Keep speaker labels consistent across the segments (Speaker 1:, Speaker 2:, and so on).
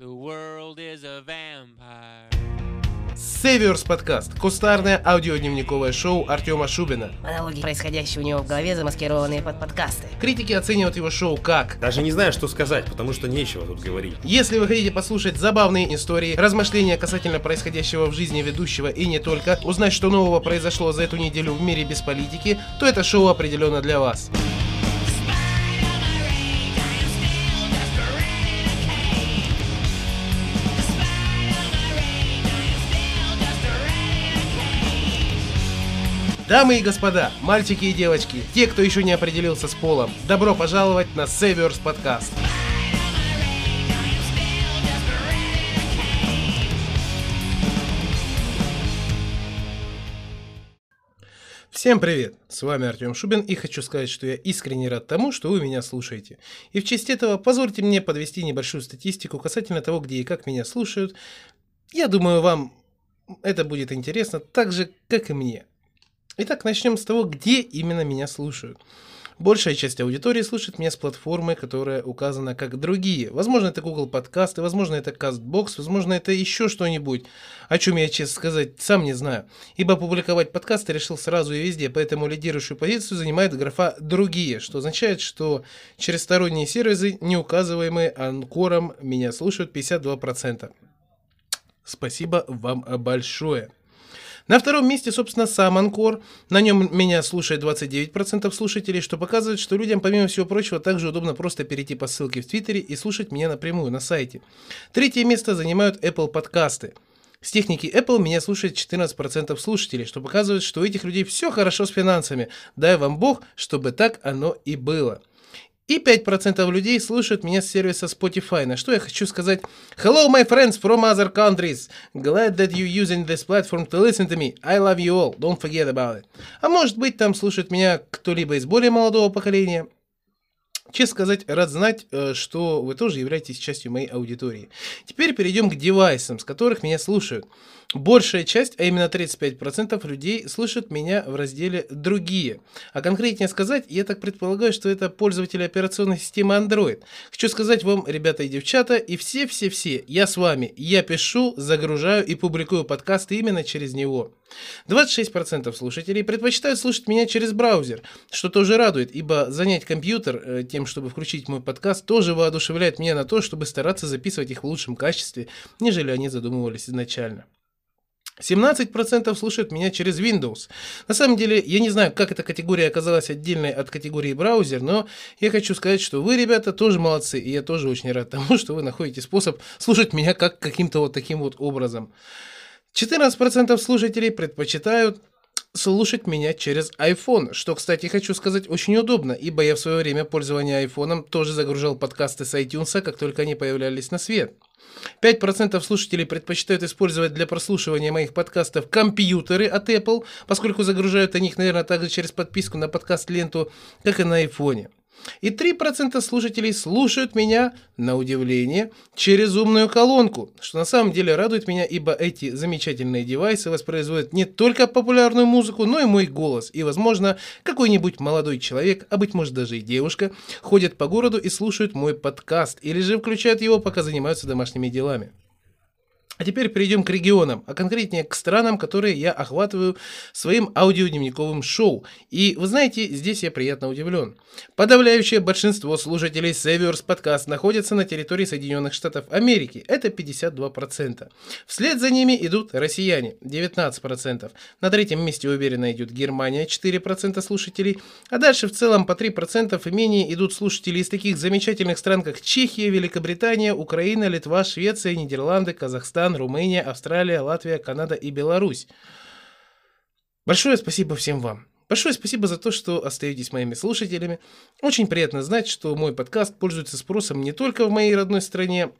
Speaker 1: The world is a vampire.
Speaker 2: Северс подкаст. Кустарное аудиодневниковое шоу Артема Шубина.
Speaker 3: Монологи, происходящие у него в голове, замаскированные под подкасты.
Speaker 2: Критики оценивают его шоу как
Speaker 4: Даже не знаю, что сказать, потому что нечего тут говорить.
Speaker 2: Если вы хотите послушать забавные истории, размышления касательно происходящего в жизни ведущего и не только, узнать, что нового произошло за эту неделю в мире без политики, то это шоу определенно для вас. Дамы и господа, мальчики и девочки, те, кто еще не определился с полом, добро пожаловать на Северс подкаст. Всем привет! С вами Артем Шубин и хочу сказать, что я искренне рад тому, что вы меня слушаете. И в честь этого позвольте мне подвести небольшую статистику касательно того, где и как меня слушают. Я думаю, вам это будет интересно так же, как и мне. Итак, начнем с того, где именно меня слушают. Большая часть аудитории слушает меня с платформы, которая указана как другие. Возможно, это Google подкасты, возможно, это CastBox, возможно, это еще что-нибудь, о чем я, честно сказать, сам не знаю. Ибо публиковать подкасты решил сразу и везде, поэтому лидирующую позицию занимает графа «другие», что означает, что через сторонние сервисы, не указываемые анкором, меня слушают 52%. Спасибо вам большое. На втором месте, собственно, сам Анкор. На нем меня слушает 29% слушателей, что показывает, что людям, помимо всего прочего, также удобно просто перейти по ссылке в Твиттере и слушать меня напрямую на сайте. Третье место занимают Apple подкасты. С техники Apple меня слушает 14% слушателей, что показывает, что у этих людей все хорошо с финансами. Дай вам бог, чтобы так оно и было. И 5% людей слушают меня с сервиса Spotify. На что я хочу сказать Hello, my friends from other countries. Glad that you using this platform to listen to me. I love you all. Don't forget about it. А может быть, там слушает меня кто-либо из более молодого поколения. Честно сказать, рад знать, э, что вы тоже являетесь частью моей аудитории. Теперь перейдем к девайсам, с которых меня слушают. Большая часть, а именно 35% людей слушают меня в разделе «Другие». А конкретнее сказать, я так предполагаю, что это пользователи операционной системы Android. Хочу сказать вам, ребята и девчата, и все-все-все, я с вами. Я пишу, загружаю и публикую подкасты именно через него. 26% слушателей предпочитают слушать меня через браузер, что тоже радует, ибо занять компьютер э, тем, чтобы включить мой подкаст, тоже воодушевляет меня на то, чтобы стараться записывать их в лучшем качестве, нежели они задумывались изначально. 17% слушают меня через Windows. На самом деле, я не знаю, как эта категория оказалась отдельной от категории браузер, но я хочу сказать, что вы, ребята, тоже молодцы, и я тоже очень рад тому, что вы находите способ слушать меня как каким-то вот таким вот образом. 14% слушателей предпочитают слушать меня через iPhone, что, кстати, хочу сказать, очень удобно, ибо я в свое время пользования iPhone тоже загружал подкасты с iTunes, как только они появлялись на свет. 5% слушателей предпочитают использовать для прослушивания моих подкастов компьютеры от Apple, поскольку загружают они их, наверное, также через подписку на подкаст-ленту, как и на iPhone. И 3% слушателей слушают меня, на удивление, через умную колонку, что на самом деле радует меня, ибо эти замечательные девайсы воспроизводят не только популярную музыку, но и мой голос. И, возможно, какой-нибудь молодой человек, а быть может даже и девушка, ходят по городу и слушают мой подкаст, или же включают его, пока занимаются домашними делами. А теперь перейдем к регионам, а конкретнее к странам, которые я охватываю своим аудиодневниковым шоу. И вы знаете, здесь я приятно удивлен. Подавляющее большинство слушателей Saviors подкаст находятся на территории Соединенных Штатов Америки. Это 52%. Вслед за ними идут россияне 19%. На третьем месте уверенно идет Германия 4% слушателей. А дальше в целом по 3% и менее идут слушатели из таких замечательных стран, как Чехия, Великобритания, Украина, Литва, Швеция, Нидерланды, Казахстан, Румыния, Австралия, Латвия, Канада и Беларусь. Большое спасибо всем вам. Большое спасибо за то, что остаетесь моими слушателями. Очень приятно знать, что мой подкаст пользуется спросом не только в моей родной стране,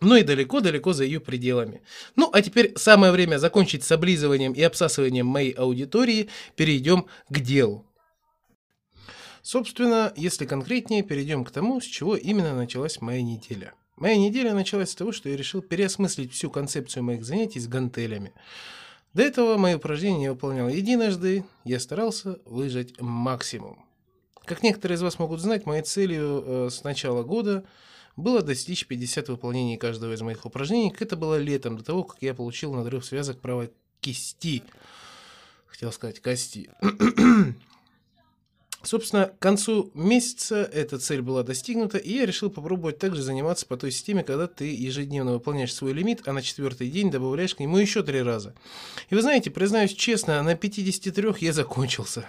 Speaker 2: но и далеко-далеко за ее пределами. Ну, а теперь самое время закончить с облизыванием и обсасыванием моей аудитории. Перейдем к делу. Собственно, если конкретнее, перейдем к тому, с чего именно началась моя неделя. Моя неделя началась с того, что я решил переосмыслить всю концепцию моих занятий с гантелями. До этого мои упражнения я выполнял единожды, я старался выжать максимум. Как некоторые из вас могут знать, моей целью э, с начала года было достичь 50 выполнений каждого из моих упражнений. Это было летом, до того, как я получил надрыв связок правой кисти. Хотел сказать кости. Собственно, к концу месяца эта цель была достигнута, и я решил попробовать также заниматься по той системе, когда ты ежедневно выполняешь свой лимит, а на четвертый день добавляешь к нему еще три раза. И вы знаете, признаюсь честно, на 53 я закончился.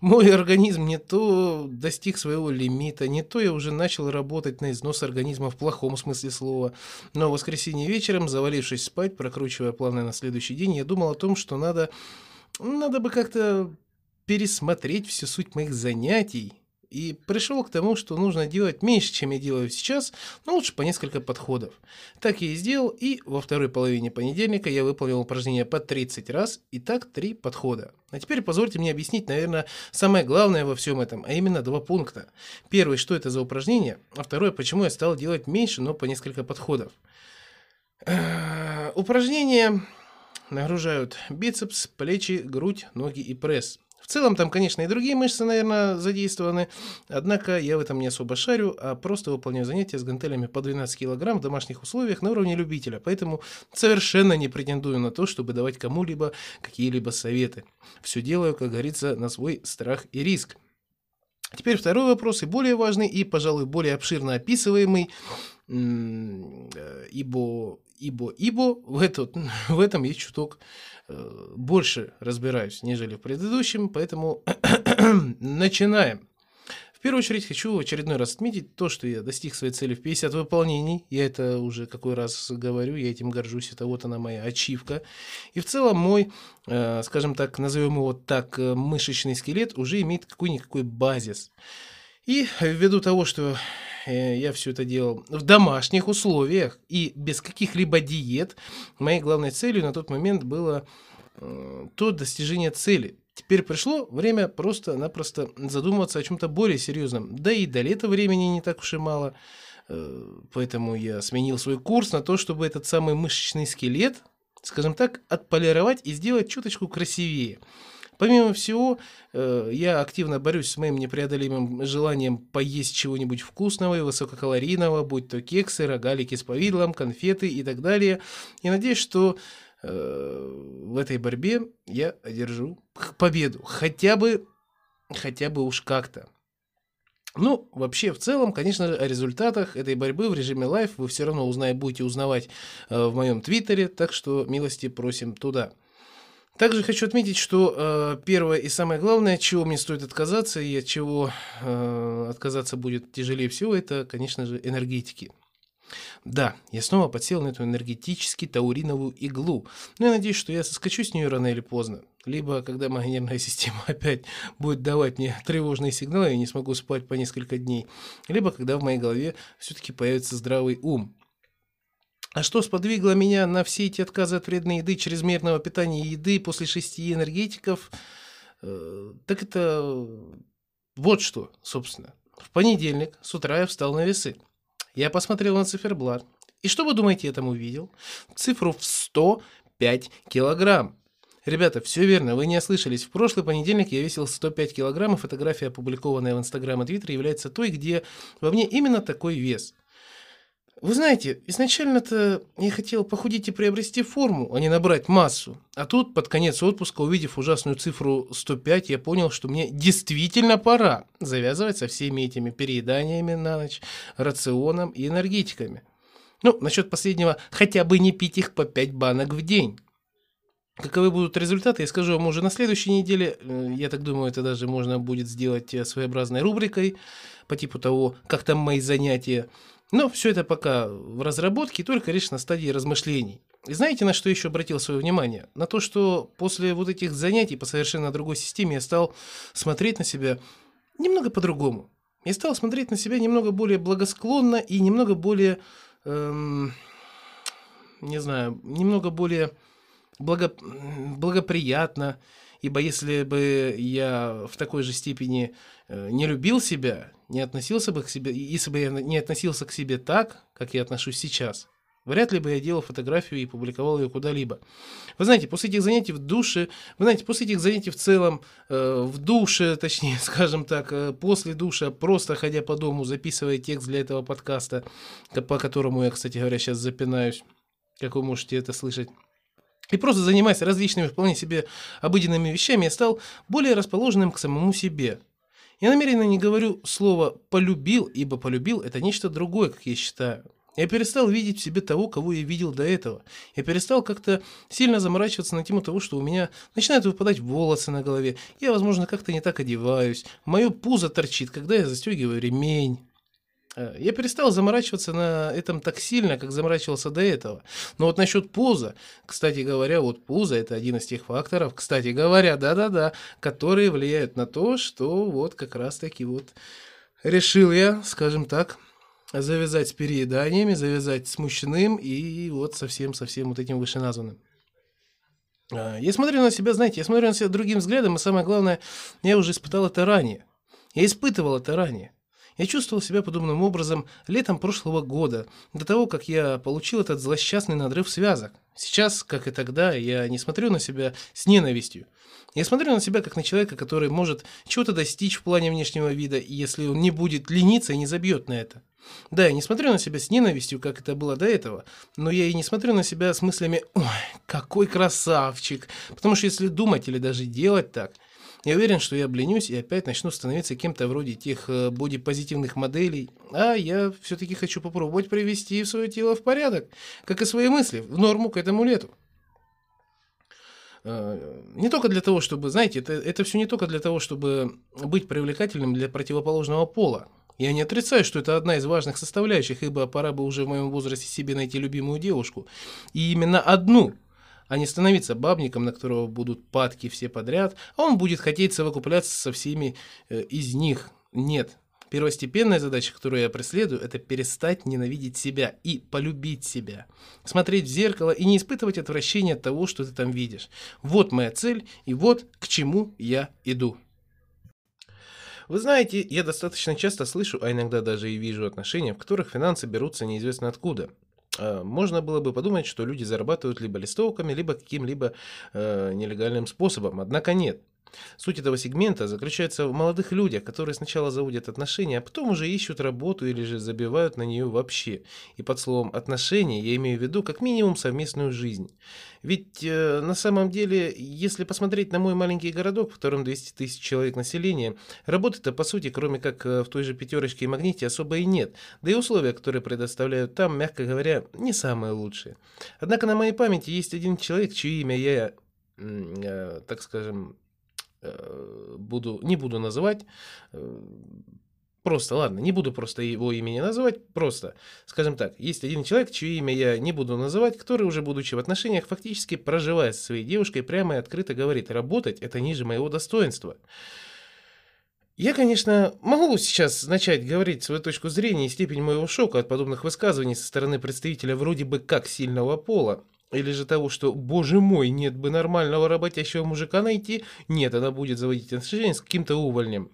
Speaker 2: Мой организм не то достиг своего лимита, не то я уже начал работать на износ организма в плохом смысле слова. Но в воскресенье вечером, завалившись спать, прокручивая планы на следующий день, я думал о том, что надо, надо бы как-то пересмотреть всю суть моих занятий и пришел к тому, что нужно делать меньше, чем я делаю сейчас, но лучше по несколько подходов. Так я и сделал, и во второй половине понедельника я выполнил упражнение по 30 раз, и так три подхода. А теперь позвольте мне объяснить, наверное, самое главное во всем этом, а именно два пункта. Первый, что это за упражнение, а второй, почему я стал делать меньше, но по несколько подходов. Упражнения нагружают бицепс, плечи, грудь, ноги и пресс. В целом там, конечно, и другие мышцы, наверное, задействованы, однако я в этом не особо шарю, а просто выполняю занятия с гантелями по 12 килограмм в домашних условиях на уровне любителя, поэтому совершенно не претендую на то, чтобы давать кому-либо какие-либо советы. Все делаю, как говорится, на свой страх и риск. Теперь второй вопрос, и более важный, и, пожалуй, более обширно описываемый, ибо, ибо, ибо в, этот, в этом есть чуток Э, больше разбираюсь, нежели в предыдущем, поэтому начинаем. В первую очередь хочу в очередной раз отметить то, что я достиг своей цели в 50 выполнений. Я это уже какой раз говорю, я этим горжусь, это вот она моя ачивка. И в целом мой, э, скажем так, назовем его так, э, мышечный скелет уже имеет какой-никакой базис. И ввиду того, что я все это делал в домашних условиях и без каких-либо диет, моей главной целью на тот момент было э, то достижение цели. Теперь пришло время просто-напросто задумываться о чем-то более серьезном. Да и до лета времени не так уж и мало. Э, поэтому я сменил свой курс на то, чтобы этот самый мышечный скелет, скажем так, отполировать и сделать чуточку красивее. Помимо всего, э, я активно борюсь с моим непреодолимым желанием поесть чего-нибудь вкусного и высококалорийного, будь то кексы, рогалики с повидлом, конфеты и так далее. И надеюсь, что э, в этой борьбе я одержу победу. Хотя бы, хотя бы уж как-то. Ну, вообще, в целом, конечно о результатах этой борьбы в режиме live вы все равно узнаете, будете узнавать э, в моем твиттере, так что милости просим туда. Также хочу отметить, что э, первое и самое главное, чего мне стоит отказаться и от чего э, отказаться будет тяжелее всего, это, конечно же, энергетики. Да, я снова подсел на эту энергетически тауриновую иглу, но я надеюсь, что я соскочу с нее рано или поздно. Либо, когда моя нервная система опять будет давать мне тревожные сигналы, я не смогу спать по несколько дней. Либо, когда в моей голове все-таки появится здравый ум. А что сподвигло меня на все эти отказы от вредной еды, чрезмерного питания и еды после шести энергетиков? Э, так это вот что, собственно. В понедельник с утра я встал на весы. Я посмотрел на циферблат. И что вы думаете, я там увидел? Цифру в 105 килограмм. Ребята, все верно, вы не ослышались. В прошлый понедельник я весил 105 килограмм, и фотография, опубликованная в Инстаграм и Твиттере, является той, где во мне именно такой вес – вы знаете, изначально-то я хотел похудеть и приобрести форму, а не набрать массу. А тут, под конец отпуска, увидев ужасную цифру 105, я понял, что мне действительно пора завязывать со всеми этими перееданиями на ночь, рационом и энергетиками. Ну, насчет последнего, хотя бы не пить их по 5 банок в день. Каковы будут результаты, я скажу вам уже на следующей неделе. Э, я так думаю, это даже можно будет сделать э, своеобразной рубрикой по типу того, как там мои занятия. Но все это пока в разработке, только лишь на стадии размышлений. И знаете, на что еще обратил свое внимание? На то, что после вот этих занятий по совершенно другой системе я стал смотреть на себя немного по-другому. Я стал смотреть на себя немного более благосклонно и немного более, эм, не знаю, немного более благо, благоприятно. Ибо если бы я в такой же степени э, не любил себя, не относился бы к себе, если бы я не относился к себе так, как я отношусь сейчас, Вряд ли бы я делал фотографию и публиковал ее куда-либо. Вы знаете, после этих занятий в душе, вы знаете, после этих занятий в целом, э, в душе, точнее, скажем так, э, после душа, просто ходя по дому, записывая текст для этого подкаста, по которому я, кстати говоря, сейчас запинаюсь, как вы можете это слышать, и просто занимаясь различными вполне себе обыденными вещами, я стал более расположенным к самому себе. Я намеренно не говорю слово «полюбил», ибо «полюбил» — это нечто другое, как я считаю. Я перестал видеть в себе того, кого я видел до этого. Я перестал как-то сильно заморачиваться на тему того, что у меня начинают выпадать волосы на голове. Я, возможно, как-то не так одеваюсь. Мое пузо торчит, когда я застегиваю ремень. Э, я перестал заморачиваться на этом так сильно, как заморачивался до этого. Но вот насчет пуза, кстати говоря, вот пузо это один из тех факторов, кстати говоря, да-да-да, которые влияют на то, что вот как раз-таки вот решил я, скажем так, завязать с перееданиями, завязать с мужчиным и вот совсем-совсем вот этим вышеназванным. А, я смотрю на себя, знаете, я смотрю на себя другим взглядом, и самое главное, я уже испытал это ранее. Я испытывал это ранее. Я чувствовал себя подобным образом летом прошлого года, до того, как я получил этот злосчастный надрыв связок. Сейчас, как и тогда, я не смотрю на себя с ненавистью. Я смотрю на себя как на человека, который может чего-то достичь в плане внешнего вида, если он не будет лениться и не забьет на это. Да, я не смотрю на себя с ненавистью, как это было до этого, но я и не смотрю на себя с мыслями «Ой, какой красавчик!» Потому что если думать или даже делать так, я уверен, что я обленюсь и опять начну становиться кем-то вроде тех э, бодипозитивных моделей, а я все-таки хочу попробовать привести свое тело в порядок, как и свои мысли, в норму к этому лету. Э, не только для того, чтобы, знаете, это, это все не только для того, чтобы быть привлекательным для противоположного пола, я не отрицаю, что это одна из важных составляющих, ибо пора бы уже в моем возрасте себе найти любимую девушку. И именно одну, а не становиться бабником, на которого будут падки все подряд, а он будет хотеть совокупляться со всеми э, из них. Нет. Первостепенная задача, которую я преследую, это перестать ненавидеть себя и полюбить себя. Смотреть в зеркало и не испытывать отвращения от того, что ты там видишь. Вот моя цель и вот к чему я иду. Вы знаете, я достаточно часто слышу, а иногда даже и вижу отношения, в которых финансы берутся неизвестно откуда. А, можно было бы подумать, что люди зарабатывают либо листовками, либо каким-либо э, нелегальным способом. Однако нет. Суть этого сегмента заключается в молодых людях, которые сначала заводят отношения, а потом уже ищут работу или же забивают на нее вообще. И под словом «отношения» я имею в виду как минимум совместную жизнь. Ведь э, на самом деле, если посмотреть на мой маленький городок, в котором 200 тысяч человек населения, работы-то по сути, кроме как э, в той же пятерочке и магните, особо и нет. Да и условия, которые предоставляют там, мягко говоря, не самые лучшие. Однако на моей памяти есть один человек, чье имя я, э, так скажем, буду, не буду называть, э, просто, ладно, не буду просто его имени называть, просто, скажем так, есть один человек, чье имя я не буду называть, который уже будучи в отношениях, фактически проживая со своей девушкой, прямо и открыто говорит, работать это ниже моего достоинства. Я, конечно, могу сейчас начать говорить свою точку зрения и степень моего шока от подобных высказываний со стороны представителя вроде бы как сильного пола, или же того, что, боже мой, нет бы нормального работящего мужика найти, нет, она будет заводить отношения с каким-то увольнем.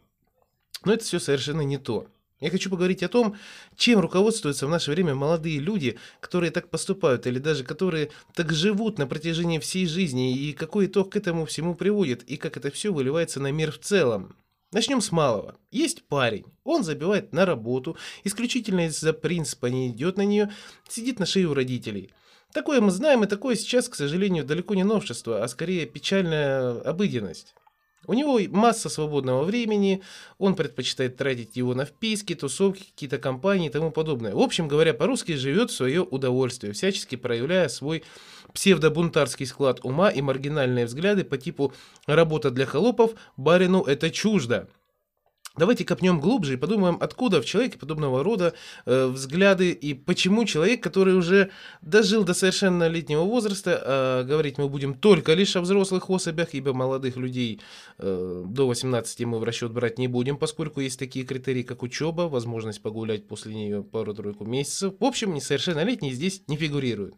Speaker 2: Но это все совершенно не то. Я хочу поговорить о том, чем руководствуются в наше время молодые люди, которые так поступают, или даже которые так живут на протяжении всей жизни, и какой итог к этому всему приводит, и как это все выливается на мир в целом. Начнем с малого. Есть парень, он забивает на работу, исключительно из-за принципа не идет на нее, сидит на шее у родителей – Такое мы знаем, и такое сейчас, к сожалению, далеко не новшество, а скорее печальная обыденность. У него масса свободного времени, он предпочитает тратить его на вписки, тусовки, какие-то компании и тому подобное. В общем говоря, по-русски живет в свое удовольствие, всячески проявляя свой псевдобунтарский склад ума и маргинальные взгляды по типу «работа для холопов, барину это чуждо». Давайте копнем глубже и подумаем, откуда в человеке подобного рода э, взгляды и почему человек, который уже дожил до совершеннолетнего возраста, э, говорить мы будем только лишь о взрослых особях, ибо молодых людей э, до 18 мы в расчет брать не будем, поскольку есть такие критерии, как учеба, возможность погулять после нее пару-тройку месяцев. В общем, несовершеннолетние здесь не фигурируют.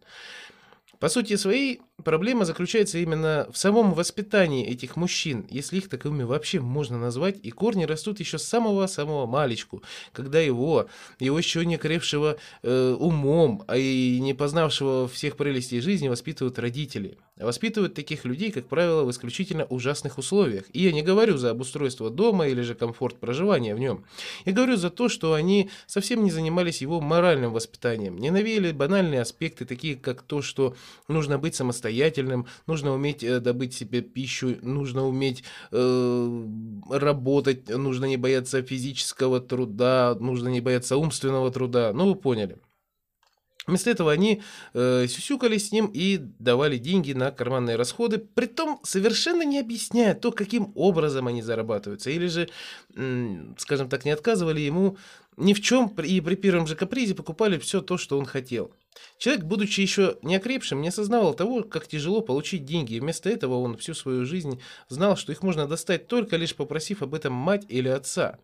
Speaker 2: По сути своей, проблема заключается именно в самом воспитании этих мужчин, если их таковыми вообще можно назвать, и корни растут еще с самого-самого малечку, когда его, его еще не крепшего э, умом, а и не познавшего всех прелестей жизни воспитывают родители. Воспитывают таких людей, как правило, в исключительно ужасных условиях. И я не говорю за обустройство дома или же комфорт проживания в нем. Я говорю за то, что они совсем не занимались его моральным воспитанием, не навеяли банальные аспекты, такие как то, что нужно быть самостоятельным, нужно уметь э, добыть себе пищу, нужно уметь э, работать, нужно не бояться физического труда, нужно не бояться умственного труда. Ну, вы поняли. Вместо этого они э, сюсюкались с ним и давали деньги на карманные расходы, притом совершенно не объясняя то, каким образом они зарабатываются, или же, скажем так, не отказывали ему ни в чем и при первом же капризе покупали все то, что он хотел. Человек, будучи еще не окрепшим, не осознавал того, как тяжело получить деньги, и вместо этого он всю свою жизнь знал, что их можно достать только лишь попросив об этом мать или отца.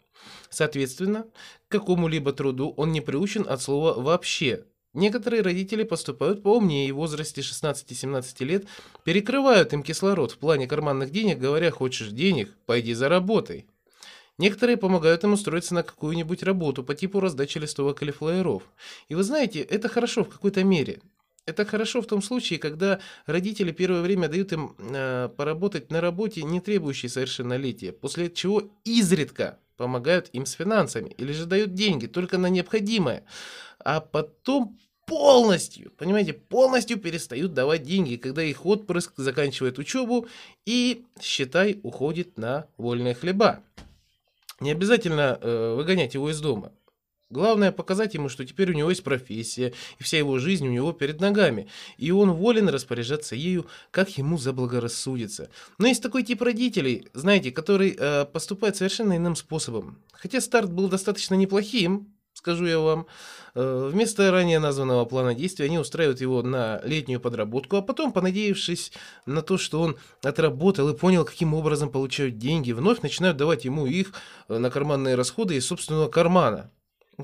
Speaker 2: Соответственно, к какому-либо труду он не приучен от слова «вообще», Некоторые родители поступают поумнее и в возрасте 16-17 лет перекрывают им кислород в плане карманных денег, говоря «хочешь денег, пойди заработай». Некоторые помогают им устроиться на какую-нибудь работу по типу раздачи листовок или флееров. И вы знаете, это хорошо в какой-то мере. Это хорошо в том случае, когда родители первое время дают им э, поработать на работе, не требующей совершеннолетия, после чего изредка помогают им с финансами или же дают деньги только на необходимое а потом полностью, понимаете, полностью перестают давать деньги, когда их отпрыск заканчивает учебу и, считай, уходит на вольные хлеба. Не обязательно э, выгонять его из дома. Главное показать ему, что теперь у него есть профессия, и вся его жизнь у него перед ногами, и он волен распоряжаться ею, как ему заблагорассудится. Но есть такой тип родителей, знаете, который э, поступает совершенно иным способом. Хотя старт был достаточно неплохим, скажу я вам. Э, вместо ранее названного плана действий они устраивают его на летнюю подработку, а потом, понадеявшись на то, что он отработал и понял, каким образом получают деньги, вновь начинают давать ему их э, на карманные расходы из собственного кармана.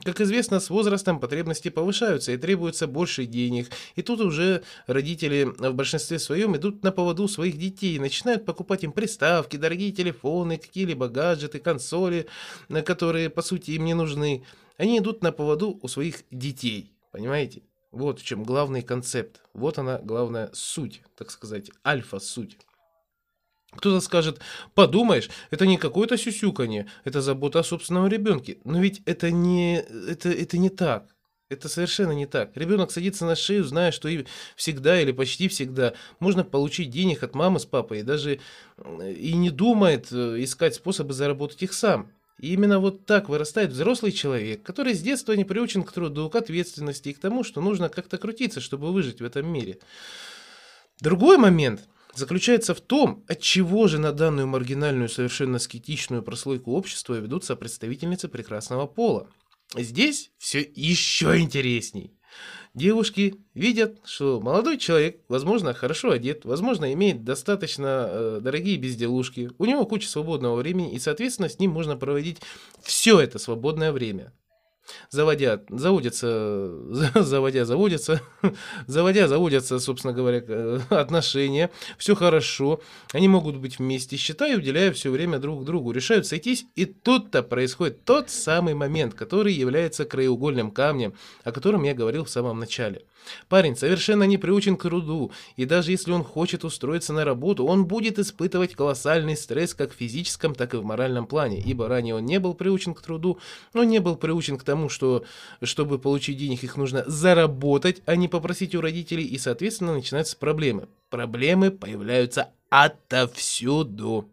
Speaker 2: Как известно, с возрастом потребности повышаются и требуется больше денег. И тут уже родители в большинстве своем идут на поводу своих детей и начинают покупать им приставки, дорогие телефоны, какие-либо гаджеты, консоли, э, которые по сути им не нужны. Они идут на поводу у своих детей, понимаете? Вот в чем главный концепт. Вот она главная суть, так сказать, альфа-суть. Кто-то скажет, подумаешь, это не какое-то сюсюканье, это забота о собственном ребенке. Но ведь это не, это, это не так. Это совершенно не так. Ребенок садится на шею, зная, что и всегда или почти всегда можно получить денег от мамы с папой, и даже и не думает э, искать способы заработать их сам. И именно вот так вырастает взрослый человек, который с детства не приучен к труду, к ответственности и к тому, что нужно как-то крутиться, чтобы выжить в этом мире. Другой момент заключается в том, от чего же на данную маргинальную, совершенно скетичную прослойку общества ведутся представительницы прекрасного пола. Здесь все еще интересней. Девушки видят, что молодой человек, возможно, хорошо одет, возможно, имеет достаточно э, дорогие безделушки, у него куча свободного времени, и, соответственно, с ним можно проводить все это свободное время заводя, заводятся, заводя, заводятся, заводя, заводятся, собственно говоря, э, отношения, все хорошо, они могут быть вместе, считая, уделяя все время друг другу, решают сойтись, и тут-то происходит тот самый момент, который является краеугольным камнем, о котором я говорил в самом начале. Парень совершенно не приучен к труду, и даже если он хочет устроиться на работу, он будет испытывать колоссальный стресс как в физическом, так и в моральном плане, ибо ранее он не был приучен к труду, он не был приучен к тому, тому, что чтобы получить денег, их нужно заработать, а не попросить у родителей, и, соответственно, начинаются проблемы. Проблемы появляются отовсюду.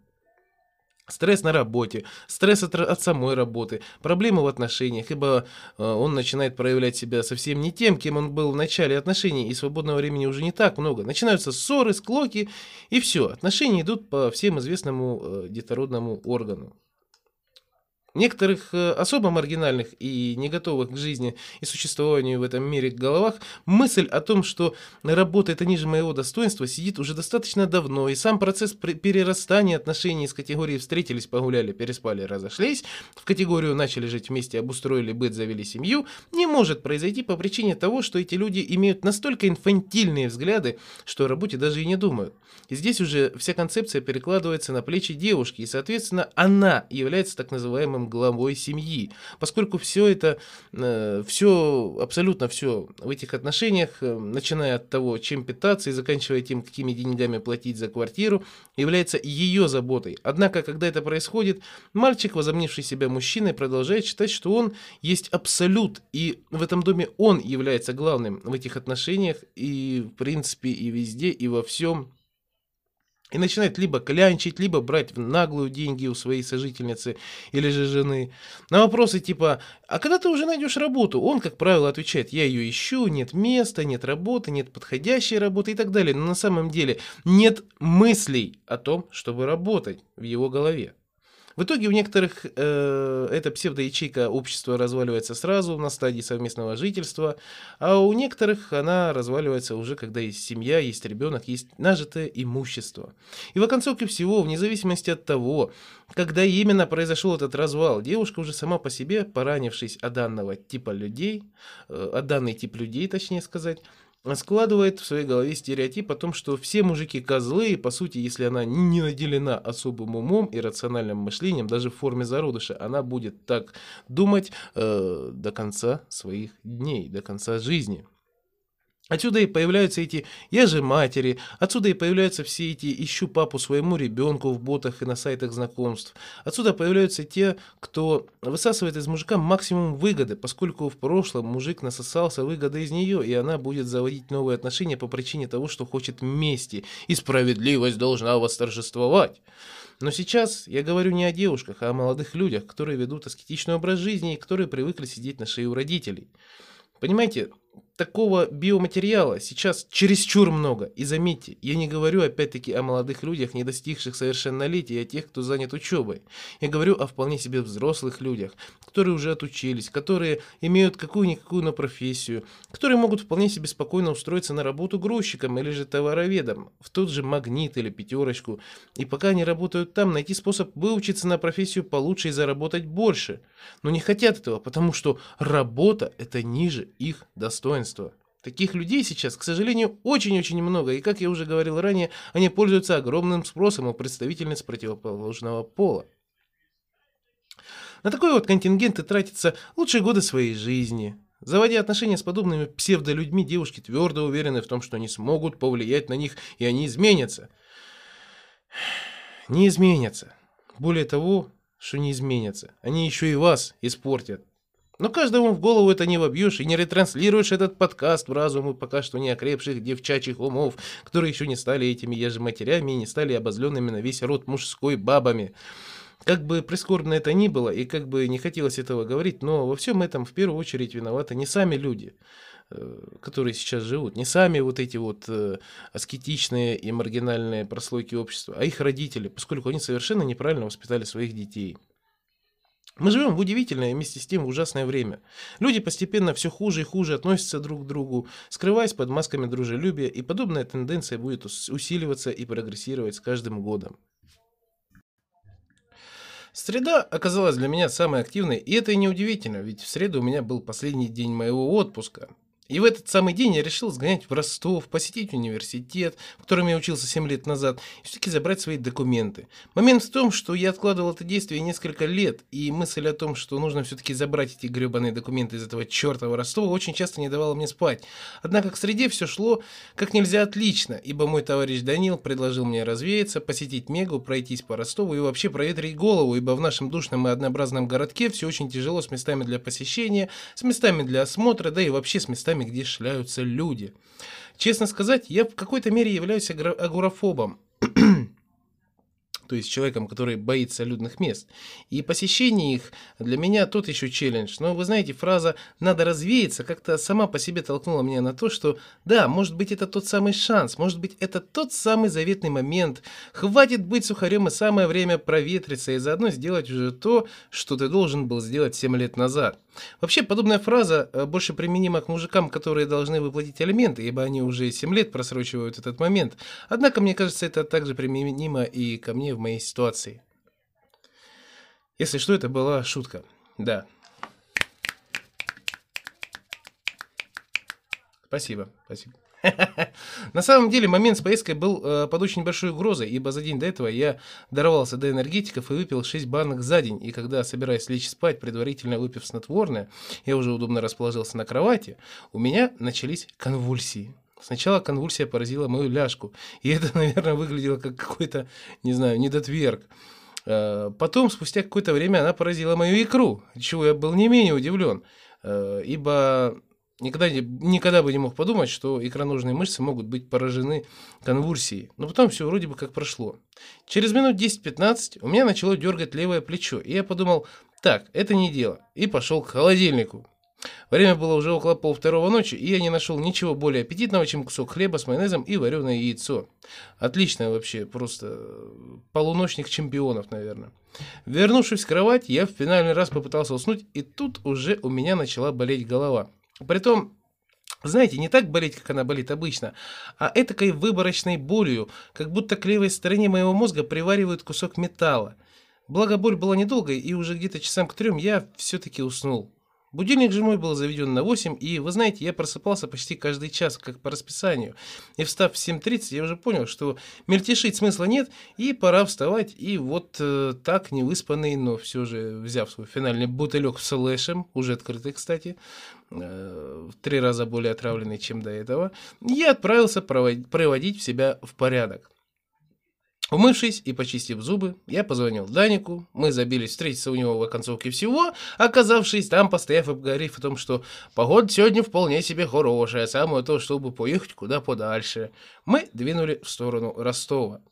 Speaker 2: Стресс на работе, стресс от, от самой работы, проблемы в отношениях, ибо э, он начинает проявлять себя совсем не тем, кем он был в начале отношений, и свободного времени уже не так много. Начинаются ссоры, склоки, и все. Отношения идут по всем известному э, детородному органу. Некоторых э, особо маргинальных и не готовых к жизни и существованию в этом мире головах мысль о том, что работа это ниже моего достоинства, сидит уже достаточно давно, и сам процесс перерастания отношений из категории встретились, погуляли, переспали, разошлись, в категорию начали жить вместе, обустроили быт, завели семью, не может произойти по причине того, что эти люди имеют настолько инфантильные взгляды, что о работе даже и не думают. И здесь уже вся концепция перекладывается на плечи девушки, и, соответственно, она является так называемым главным главой семьи, поскольку все это, э, все, абсолютно все в этих отношениях, э, начиная от того, чем питаться и заканчивая тем, какими деньгами платить за квартиру, является ее заботой. Однако, когда это происходит, мальчик, возомнивший себя мужчиной, продолжает считать, что он есть абсолют, и в этом доме он является главным в этих отношениях, и в принципе, и везде, и во всем, и начинает либо клянчить, либо брать в наглую деньги у своей сожительницы или же жены. На вопросы типа «А когда ты уже найдешь работу?» Он, как правило, отвечает «Я ее ищу, нет места, нет работы, нет подходящей работы» и так далее. Но на самом деле нет мыслей о том, чтобы работать в его голове. В итоге у некоторых э, эта псевдоячейка общества разваливается сразу на стадии совместного жительства, а у некоторых она разваливается уже, когда есть семья, есть ребенок, есть нажитое имущество. И в оконцовке всего, вне зависимости от того, когда именно произошел этот развал, девушка уже сама по себе, поранившись от данного типа людей, э, от данный тип людей, точнее сказать, складывает в своей голове стереотип о том, что все мужики козлы, и по сути, если она не наделена особым умом и рациональным мышлением, даже в форме зародыша, она будет так думать э, до конца своих дней, до конца жизни. Отсюда и появляются эти «я же матери», отсюда и появляются все эти «ищу папу своему ребенку» в ботах и на сайтах знакомств. Отсюда появляются те, кто высасывает из мужика максимум выгоды, поскольку в прошлом мужик насосался выгоды из нее, и она будет заводить новые отношения по причине того, что хочет мести, и справедливость должна восторжествовать. Но сейчас я говорю не о девушках, а о молодых людях, которые ведут аскетичный образ жизни и которые привыкли сидеть на шее у родителей. Понимаете, такого биоматериала сейчас чересчур много. И заметьте, я не говорю опять-таки о молодых людях, не достигших совершеннолетия, а тех, кто занят учебой. Я говорю о вполне себе взрослых людях, которые уже отучились, которые имеют какую-никакую на профессию, которые могут вполне себе спокойно устроиться на работу грузчиком или же товароведом, в тот же магнит или пятерочку. И пока они работают там, найти способ выучиться на профессию получше и заработать больше. Но не хотят этого, потому что работа – это ниже их достоинства достоинства. Таких людей сейчас, к сожалению, очень-очень много, и, как я уже говорил ранее, они пользуются огромным спросом у представительниц противоположного пола. На такой вот контингент и тратятся лучшие годы своей жизни. Заводя отношения с подобными псевдолюдьми, девушки твердо уверены в том, что они смогут повлиять на них, и они изменятся. Не изменятся. Более того, что не изменятся. Они еще и вас испортят. Но каждому в голову это не вобьешь и не ретранслируешь этот подкаст в разумы пока что не окрепших девчачьих умов, которые еще не стали этими ежематерями и не стали обозленными на весь род мужской бабами. Как бы прискорбно это ни было, и как бы не хотелось этого говорить, но во всем этом в первую очередь виноваты не сами люди, э, которые сейчас живут, не сами вот эти вот э, аскетичные и маргинальные прослойки общества, а их родители, поскольку они совершенно неправильно воспитали своих детей. Мы живем в удивительное и вместе с тем ужасное время. Люди постепенно все хуже и хуже относятся друг к другу, скрываясь под масками дружелюбия, и подобная тенденция будет усиливаться и прогрессировать с каждым годом. Среда оказалась для меня самой активной, и это и неудивительно, ведь в среду у меня был последний день моего отпуска. И в этот самый день я решил сгонять в Ростов, посетить университет, в котором я учился 7 лет назад, и все-таки забрать свои документы. Момент в том, что я откладывал это действие несколько лет, и мысль о том, что нужно все-таки забрать эти гребаные документы из этого чертова Ростова, очень часто не давала мне спать. Однако к среде все шло как нельзя отлично, ибо мой товарищ Данил предложил мне развеяться, посетить Мегу, пройтись по Ростову и вообще проветрить голову, ибо в нашем душном и однообразном городке все очень тяжело с местами для посещения, с местами для осмотра, да и вообще с местами местами, где шляются люди. Честно сказать, я в какой-то мере являюсь агорафобом. То есть человеком, который боится людных мест. И посещение их для меня тот еще челлендж. Но вы знаете, фраза «надо развеяться» как-то сама по себе толкнула меня на то, что да, может быть это тот самый шанс, может быть это тот самый заветный момент. Хватит быть сухарем и самое время проветриться и заодно сделать уже то, что ты должен был сделать 7 лет назад. Вообще, подобная фраза э, больше применима к мужикам, которые должны выплатить алименты, ибо они уже 7 лет просрочивают этот момент. Однако, мне кажется, это также применимо и ко мне в моей ситуации. Если что, это была шутка. Да. Спасибо, спасибо. На самом деле момент с поездкой был э, под очень большой угрозой, ибо за день до этого я дорвался до энергетиков и выпил 6 банок за день. И когда, собираясь лечь спать, предварительно выпив снотворное, я уже удобно расположился на кровати, у меня начались конвульсии. Сначала конвульсия поразила мою ляжку, и это, наверное, выглядело как какой-то, не знаю, недотверг. Э, потом, спустя какое-то время, она поразила мою икру, чего я был не менее удивлен, э, ибо Никогда, никогда бы не мог подумать, что икроножные мышцы могут быть поражены конвульсией. Но потом все вроде бы как прошло. Через минут 10-15 у меня начало дергать левое плечо, и я подумал, так, это не дело, и пошел к холодильнику. Время было уже около полвторого ночи, и я не нашел ничего более аппетитного, чем кусок хлеба с майонезом и вареное яйцо. Отличное вообще, просто полуночник чемпионов, наверное. Вернувшись в кровать, я в финальный раз попытался уснуть, и тут уже у меня начала болеть голова. Притом, знаете, не так болеть, как она болит обычно, а этакой выборочной болью, как будто к левой стороне моего мозга приваривают кусок металла. Благо боль была недолгой, и уже где-то часам к трем я все-таки уснул. Будильник же мой был заведен на 8, и, вы знаете, я просыпался почти каждый час, как по расписанию. И встав в 7.30, я уже понял, что мельтешить смысла нет, и пора вставать. И вот э, так, невыспанный, но все же взяв свой финальный бутылек с слэшем, уже открытый, кстати, э, три раза более отравленный, чем до этого, я отправился проводить себя в порядок. Умывшись и почистив зубы, я позвонил Данику, мы забились встретиться у него в оконцовке всего, оказавшись там, постояв и поговорив о том, что погода сегодня вполне себе хорошая, самое то, чтобы поехать куда подальше. Мы двинули в сторону Ростова.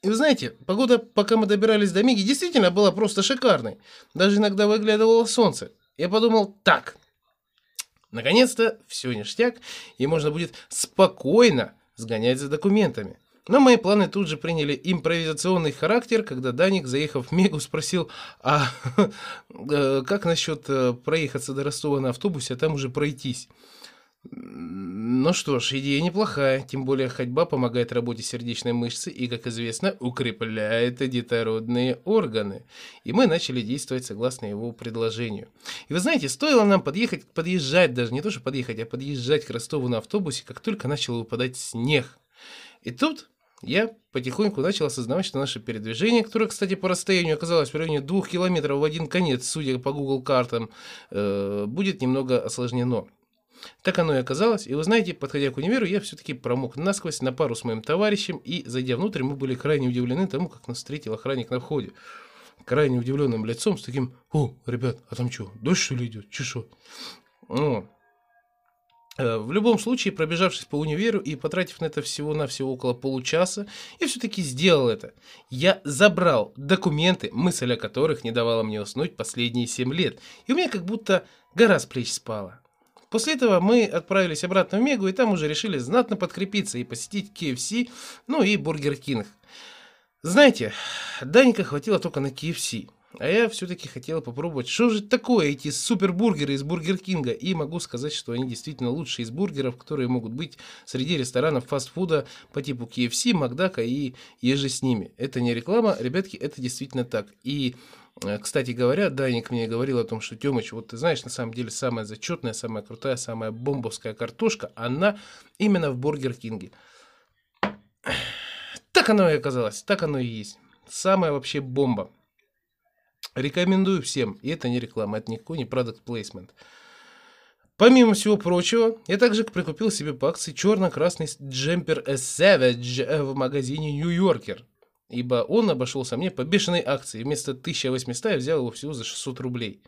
Speaker 2: И вы знаете, погода, пока мы добирались до Миги, действительно была просто шикарной. Даже иногда выглядывало солнце. Я подумал, так, наконец-то все ништяк, и можно будет спокойно сгонять за документами. Но мои планы тут же приняли импровизационный характер, когда Даник, заехав в Мегу, спросил, а э, как насчет э, проехаться до Ростова на автобусе, а там уже пройтись? Ну что ж, идея неплохая, тем более ходьба помогает работе сердечной мышцы и, как известно, укрепляет детородные органы. И мы начали действовать согласно его предложению. И вы знаете, стоило нам подъехать, подъезжать, даже не то, что подъехать, а подъезжать к Ростову на автобусе, как только начал выпадать снег. И тут я потихоньку начал осознавать, что наше передвижение, которое, кстати, по расстоянию оказалось в районе двух километров в один конец, судя по Google картам, э, будет немного осложнено. Так оно и оказалось. И вы знаете, подходя к универу, я все-таки промок насквозь на пару с моим товарищем, и, зайдя внутрь, мы были крайне удивлены тому, как нас встретил охранник на входе. Крайне удивленным лицом, с таким, о, ребят, а там что, дождь что ли идет? Че Ну, в любом случае, пробежавшись по универу и потратив на это всего-навсего около получаса, я все-таки сделал это. Я забрал документы, мысль о которых не давала мне уснуть последние 7 лет, и у меня как будто гора с плеч спала. После этого мы отправились обратно в Мегу, и там уже решили знатно подкрепиться и посетить KFC, ну и Burger King. Знаете, Даника хватило только на KFC. А я все-таки хотела попробовать, что же такое эти супербургеры из Burger King а. И могу сказать, что они действительно лучшие из бургеров, которые могут быть среди ресторанов фастфуда по типу KFC, Макдака и еже с ними. Это не реклама, ребятки, это действительно так. И э, кстати говоря, Даник мне говорил о том, что Тёмыч, вот ты знаешь, на самом деле самая зачетная, самая крутая, самая бомбовская картошка, она именно в Бургер Кинге. Так оно и оказалось, так оно и есть. Самая вообще бомба. Рекомендую всем. И это не реклама, это никакой не продукт плейсмент. Помимо всего прочего, я также прикупил себе по акции черно-красный джемпер Savage в магазине New Yorker. ибо он обошелся мне по бешеной акции. Вместо 1800 я взял его всего за 600 рублей.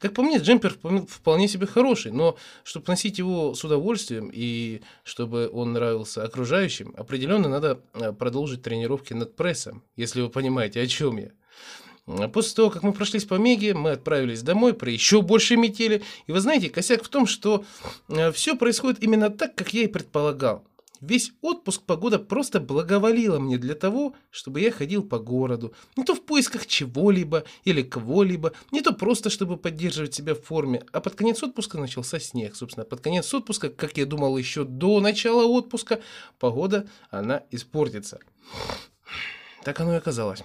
Speaker 2: Как по мне, джемпер вполне- вполне себе хороший, но чтобы носить его с удовольствием и чтобы он нравился окружающим, определенно надо э, продолжить тренировки над прессом, если вы понимаете, о чем я. А После того, как мы прошлись по Меге, мы отправились домой при еще большей метели. И вы знаете, косяк в том, что все происходит именно так, как я и предполагал. Весь отпуск погода просто благоволила мне для того, чтобы я ходил по городу. Не то в поисках чего-либо или кого-либо, не то просто, чтобы поддерживать себя в форме. А под конец отпуска начался снег. Собственно, под конец отпуска, как я думал еще до начала отпуска, погода, она испортится. Так оно и оказалось.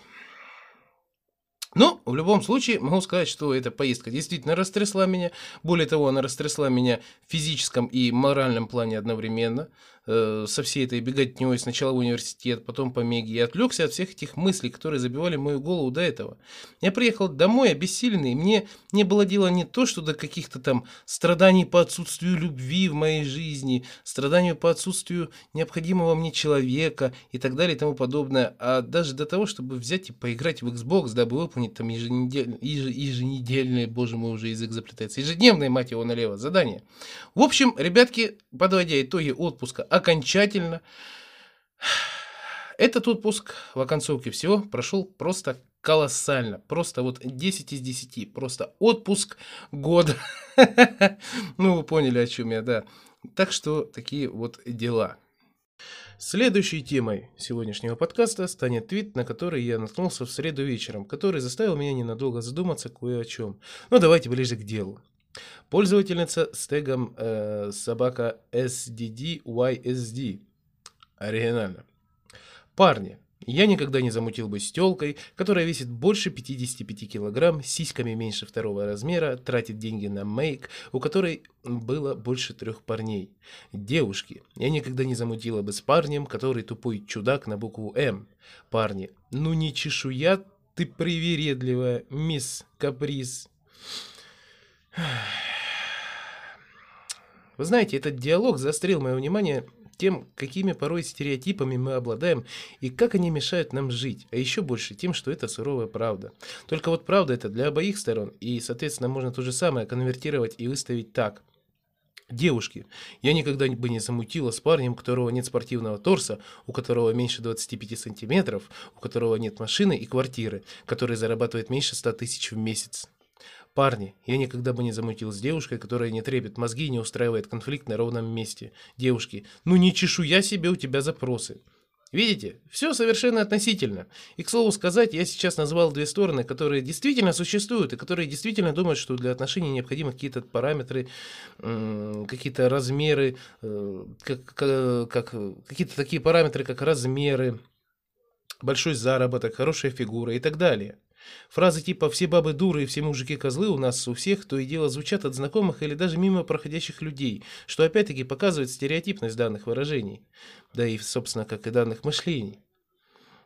Speaker 2: Но в любом случае могу сказать, что эта поездка действительно растрясла меня. Более того, она растрясла меня в физическом и моральном плане одновременно. Э, со всей этой беготней сначала в университет, потом по Меге. Я отвлекся от всех этих мыслей, которые забивали мою голову до этого. Я приехал домой обессиленный, мне не было дела не то, что до каких-то там страданий по отсутствию любви в моей жизни, страданию по отсутствию необходимого мне человека и так далее и тому подобное, а даже до того, чтобы взять и поиграть в Xbox, дабы выполнить там еженедель... еж- еженедельное, боже мой, уже язык заплетается, ежедневное, мать его, налево, задание. В общем, ребятки, подводя итоги отпуска окончательно, этот отпуск в оконцовке всего прошел просто колоссально. Просто вот 10 из 10. Просто отпуск года. Ну, вы поняли, о чем я, да. Так что такие вот дела. Следующей темой сегодняшнего подкаста станет твит, на который я наткнулся в среду вечером, который заставил меня ненадолго задуматься кое о чем. Но давайте ближе к делу. Пользовательница с тегом э, собака SDDYSD. Оригинально. Парни, я никогда не замутил бы с телкой, которая весит больше 55 килограмм, сиськами меньше второго размера, тратит деньги на мейк, у которой было больше трех парней. Девушки, я никогда не замутила бы с парнем, который тупой чудак на букву М. Парни, ну не чешуя ты привередливая, мисс Каприз. Вы знаете, этот диалог заострил мое внимание тем, какими порой стереотипами мы обладаем и как они мешают нам жить, а еще больше тем, что это суровая правда. Только вот правда это для обоих сторон, и, соответственно, можно то же самое конвертировать и выставить так. Девушки, я никогда бы не замутила с парнем, у которого нет спортивного торса, у которого меньше 25 сантиметров, у которого нет машины и квартиры, который зарабатывает меньше 100 тысяч в месяц. Парни, я никогда бы не замутил с девушкой, которая не трепет мозги и не устраивает конфликт на ровном месте. Девушки, ну не чешу я себе у тебя запросы. Видите, все совершенно относительно. И, к слову сказать, я сейчас назвал две стороны, которые действительно существуют, и которые действительно думают, что для отношений необходимы какие-то параметры, какие-то размеры, э, как, как- как- какие-то такие параметры, как размеры, большой заработок, хорошая фигура и так далее. Фразы типа «все бабы дуры и все мужики козлы» у нас у всех то и дело звучат от знакомых или даже мимо проходящих людей, что опять-таки показывает стереотипность данных выражений, да и, собственно, как и данных мышлений.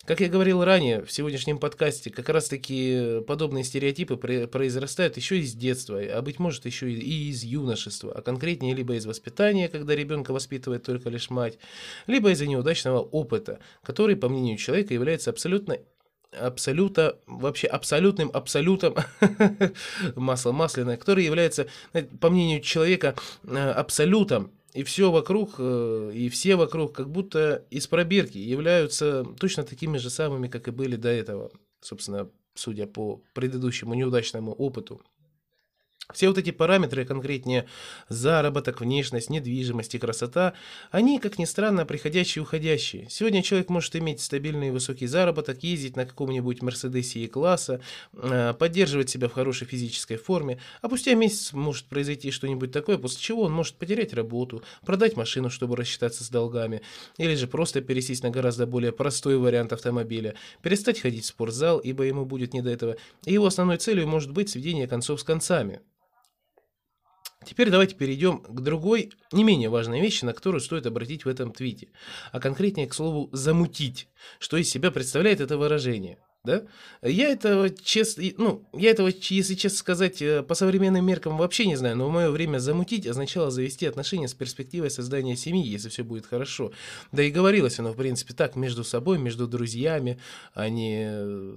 Speaker 2: Как я говорил ранее в сегодняшнем подкасте, как раз-таки подобные стереотипы произрастают еще из детства, а быть может еще и из юношества, а конкретнее либо из воспитания, когда ребенка воспитывает только лишь мать, либо из-за неудачного опыта, который, по мнению человека, является абсолютно абсолюта, вообще абсолютным абсолютом масло масляное, который является, по мнению человека, э, абсолютом, и все вокруг, э, и все вокруг как будто из пробирки являются точно такими же самыми, как и были до этого, собственно, судя по предыдущему неудачному опыту. Все вот эти параметры, конкретнее заработок, внешность, недвижимость и красота, они, как ни странно, приходящие и уходящие. Сегодня человек может иметь стабильный и высокий заработок, ездить на каком-нибудь Мерседесе E-класса, э, поддерживать себя в хорошей физической форме, а спустя месяц может произойти что-нибудь такое, после чего он может потерять работу, продать машину, чтобы рассчитаться с долгами, или же просто пересесть на гораздо более простой вариант автомобиля, перестать ходить в спортзал, ибо ему будет не до этого, и его основной целью может быть сведение концов с концами. Теперь давайте перейдем к другой, не менее важной вещи, на которую стоит обратить в этом твите. А конкретнее, к слову, замутить. Что из себя представляет это выражение? Да? Я этого, честно, ну, я этого, если честно сказать, э, по современным меркам вообще не знаю, но в мое время замутить означало завести отношения с перспективой создания семьи, если все будет хорошо. Да и говорилось оно, в принципе, так, между собой, между друзьями, а не э,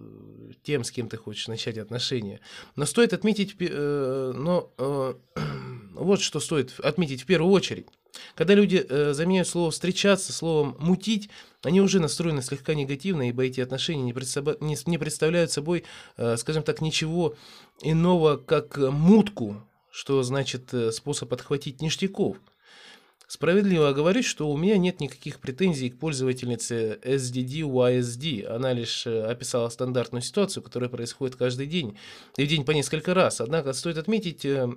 Speaker 2: тем, с кем ты хочешь начать отношения. Но стоит отметить, э, но э, вот что стоит отметить в первую очередь. Когда люди э, заменяют слово «встречаться» словом «мутить», они уже настроены слегка негативно, ибо эти отношения не, представ... не, не представляют собой, э, скажем так, ничего иного, как мутку, что значит э, способ отхватить ништяков. Справедливо говорить, что у меня нет никаких претензий к пользовательнице SDD YSD. Она лишь э, описала стандартную ситуацию, которая происходит каждый день, и в день по несколько раз. Однако стоит отметить, э,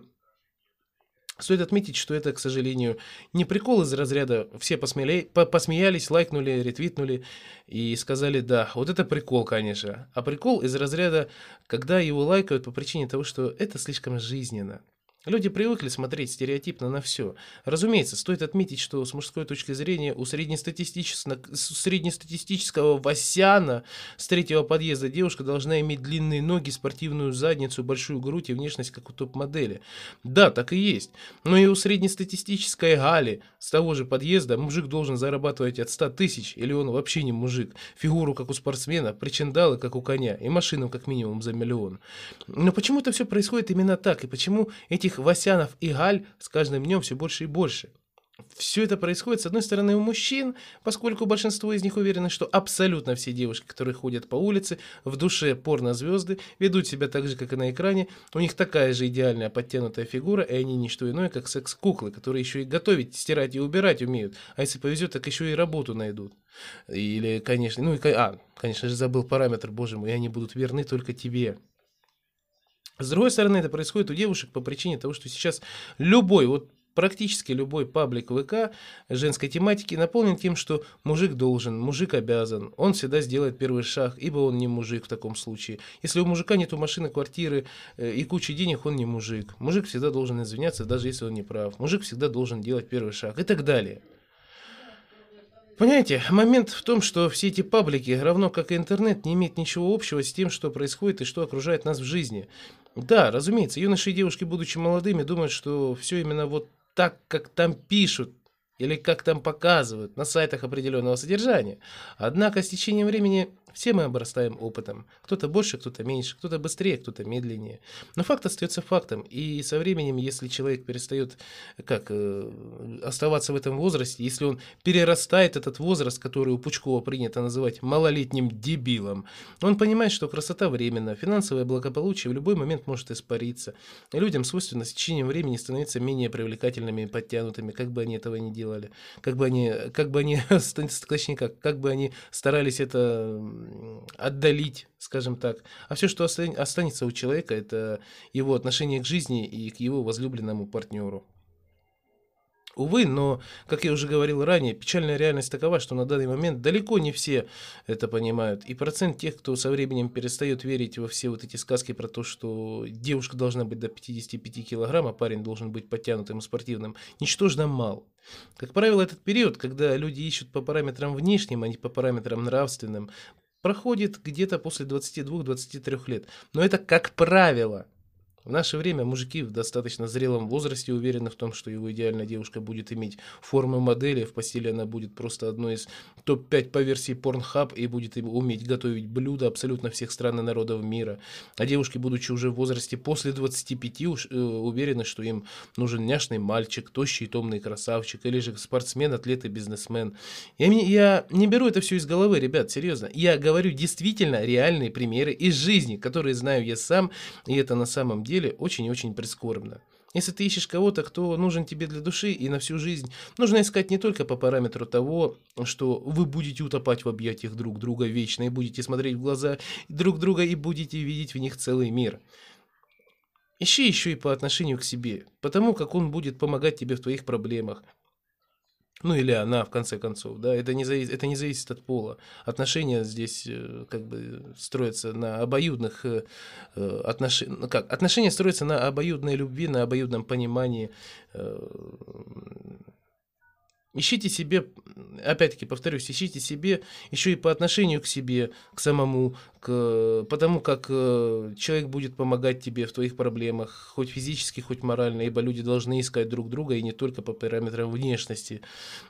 Speaker 2: Стоит отметить, что это, к сожалению, не прикол из разряда «все посмели... посмеялись, лайкнули, ретвитнули и сказали «да». Вот это прикол, конечно. А прикол из разряда, когда его лайкают по причине того, что это слишком жизненно. Люди привыкли смотреть стереотипно на все. Разумеется, стоит отметить, что с мужской точки зрения у среднестатистического, среднестатистического Васяна с третьего подъезда девушка должна иметь длинные ноги, спортивную задницу, большую грудь и внешность, как у топ-модели. Да, так и есть. Но и у среднестатистической Гали с того же подъезда мужик должен зарабатывать от 100 тысяч, или он вообще не мужик. Фигуру, как у спортсмена, причиндалы, как у коня, и машину, как минимум, за миллион. Но почему это все происходит именно так, и почему эти этих Васянов и Галь с каждым днем все больше и больше. Все это происходит, с одной стороны, у мужчин, поскольку большинство из них уверены, что абсолютно все девушки, которые ходят по улице, в душе порнозвезды, ведут себя так же, как и на экране, у них такая же идеальная подтянутая фигура, и они не что иное, как секс-куклы, которые еще и готовить, стирать и убирать умеют, а если повезет, так еще и работу найдут. Или, конечно, ну и, а, конечно же, забыл параметр, боже мой, они будут верны только тебе. С другой стороны, это происходит у девушек по причине того, что сейчас любой, вот практически любой паблик ВК женской тематики наполнен тем, что мужик должен, мужик обязан, он всегда сделает первый шаг, ибо он не мужик в таком случае. Если у мужика нету машины, квартиры э, и кучи денег, он не мужик. Мужик всегда должен извиняться, даже если он не прав. Мужик всегда должен делать первый шаг и так далее. Понимаете, момент в том, что все эти паблики, равно как и интернет, не имеют ничего общего с тем, что происходит и что окружает нас в жизни. Да, разумеется, юноши и девушки, будучи молодыми, думают, что все именно вот так, как там пишут, или как там показывают на сайтах определенного содержания. Однако с течением времени все мы обрастаем опытом. Кто-то больше, кто-то меньше, кто-то быстрее, кто-то медленнее. Но факт остается фактом. И со временем, если человек перестает как, э, оставаться в этом возрасте, если он перерастает этот возраст, который у Пучкова принято называть малолетним дебилом, он понимает, что красота временна, финансовое благополучие в любой момент может испариться. Людям свойственно с течением времени становиться менее привлекательными и подтянутыми, как бы они этого не делали. Как бы они, как бы они, точнее как, как бы они старались это отдалить, скажем так. А все, что останется у человека, это его отношение к жизни и к его возлюбленному партнеру. Увы, но, как я уже говорил ранее, печальная реальность такова, что на данный момент далеко не все это понимают. И процент тех, кто со временем перестает верить во все вот эти сказки про то, что девушка должна быть до 55 килограмм, а парень должен быть подтянутым и спортивным, ничтожно мал. Как правило, этот период, когда люди ищут по параметрам внешним, а не по параметрам нравственным, проходит где-то после 22-23 лет. Но это как правило – в наше время мужики в достаточно зрелом возрасте уверены в том, что его идеальная девушка будет иметь форму модели, в постели она будет просто одной из топ-5 по версии Pornhub и будет уметь готовить блюда абсолютно всех стран и народов мира. А девушки, будучи уже в возрасте после 25, уж, э, уверены, что им нужен няшный мальчик, тощий и томный красавчик, или же спортсмен, атлет и бизнесмен. Я, я не беру это все из головы, ребят, серьезно. Я говорю действительно реальные примеры из жизни, которые знаю я сам, и это на самом деле деле очень и очень прискорбно. Если ты ищешь кого-то, кто нужен тебе для души и на всю жизнь, нужно искать не только по параметру того, что вы будете утопать в объятиях друг друга вечно и будете смотреть в глаза друг друга и будете видеть в них целый мир. Ищи еще и по отношению к себе, потому как он будет помогать тебе в твоих проблемах, ну или она, в конце концов, да, это не, зависит, это не зависит от пола. Отношения здесь э, как бы строятся на обоюдных э, э отношениях, ну как, отношения строятся на обоюдной любви, на обоюдном понимании. Ищите себе, опять-таки повторюсь, ищите себе еще и по отношению к себе, к самому, к, потому как э, человек будет помогать тебе в твоих проблемах, хоть физически, хоть морально, ибо люди должны искать друг друга и не только по параметрам внешности.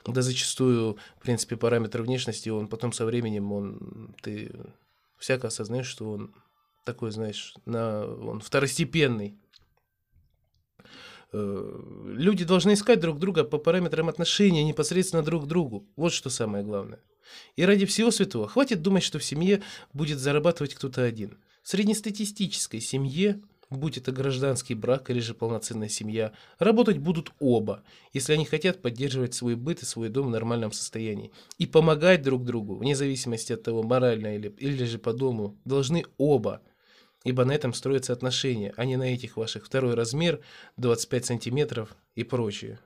Speaker 2: Да зачастую, в принципе, параметр внешности, он потом со временем, он, ты всяко осознаешь, что он такой, знаешь, на, он второстепенный. Э, люди должны искать друг друга по параметрам отношения непосредственно друг к другу. Вот что самое главное. И ради всего святого, хватит думать, что в семье будет зарабатывать кто-то один. В среднестатистической семье, будь это гражданский брак или же полноценная семья, работать будут оба, если они хотят поддерживать свой быт и свой дом в нормальном состоянии. И помогать друг другу, вне зависимости от того, морально или, или же по дому, должны оба – ибо на этом строятся отношения, а не на этих ваших второй размер, 25 сантиметров и прочее.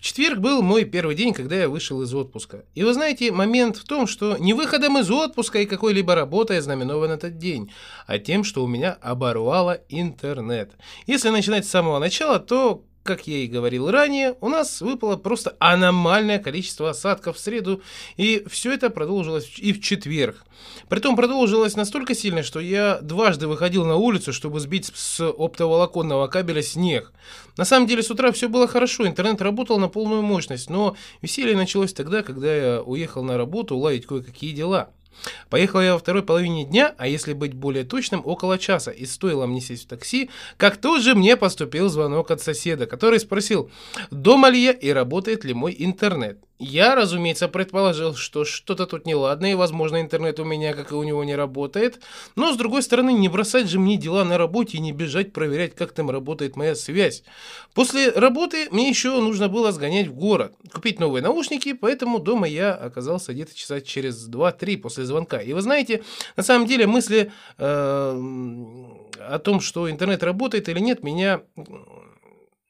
Speaker 2: В четверг был мой первый день, когда я вышел из отпуска. И вы знаете, момент в том, что не выходом из отпуска и какой-либо работой знаменован этот день, а тем, что у меня оборвало интернет. Если начинать с самого начала, то как я и говорил ранее, у нас выпало просто аномальное количество осадков в среду, и все это продолжилось и в четверг. Притом продолжилось настолько сильно, что я дважды выходил на улицу, чтобы сбить с оптоволоконного кабеля снег. На самом деле с утра все было хорошо, интернет работал на полную мощность, но веселье началось тогда, когда я уехал на работу уладить кое-какие дела. Поехал я во второй половине дня, а если быть более точным, около часа, и стоило мне сесть в такси, как тут же мне поступил звонок от соседа, который спросил, дома ли я и работает ли мой интернет. Я, разумеется, предположил, что что-то тут неладно, и, возможно, интернет у меня, как и у него, не работает. Но, с другой стороны, не бросать же мне дела на работе и не бежать проверять, как там работает моя связь. После работы мне еще нужно было сгонять в город, купить новые наушники, поэтому дома я оказался где-то часа через 2-3 после звонка. И вы знаете, на самом деле мысли э, о том, что интернет работает или нет, меня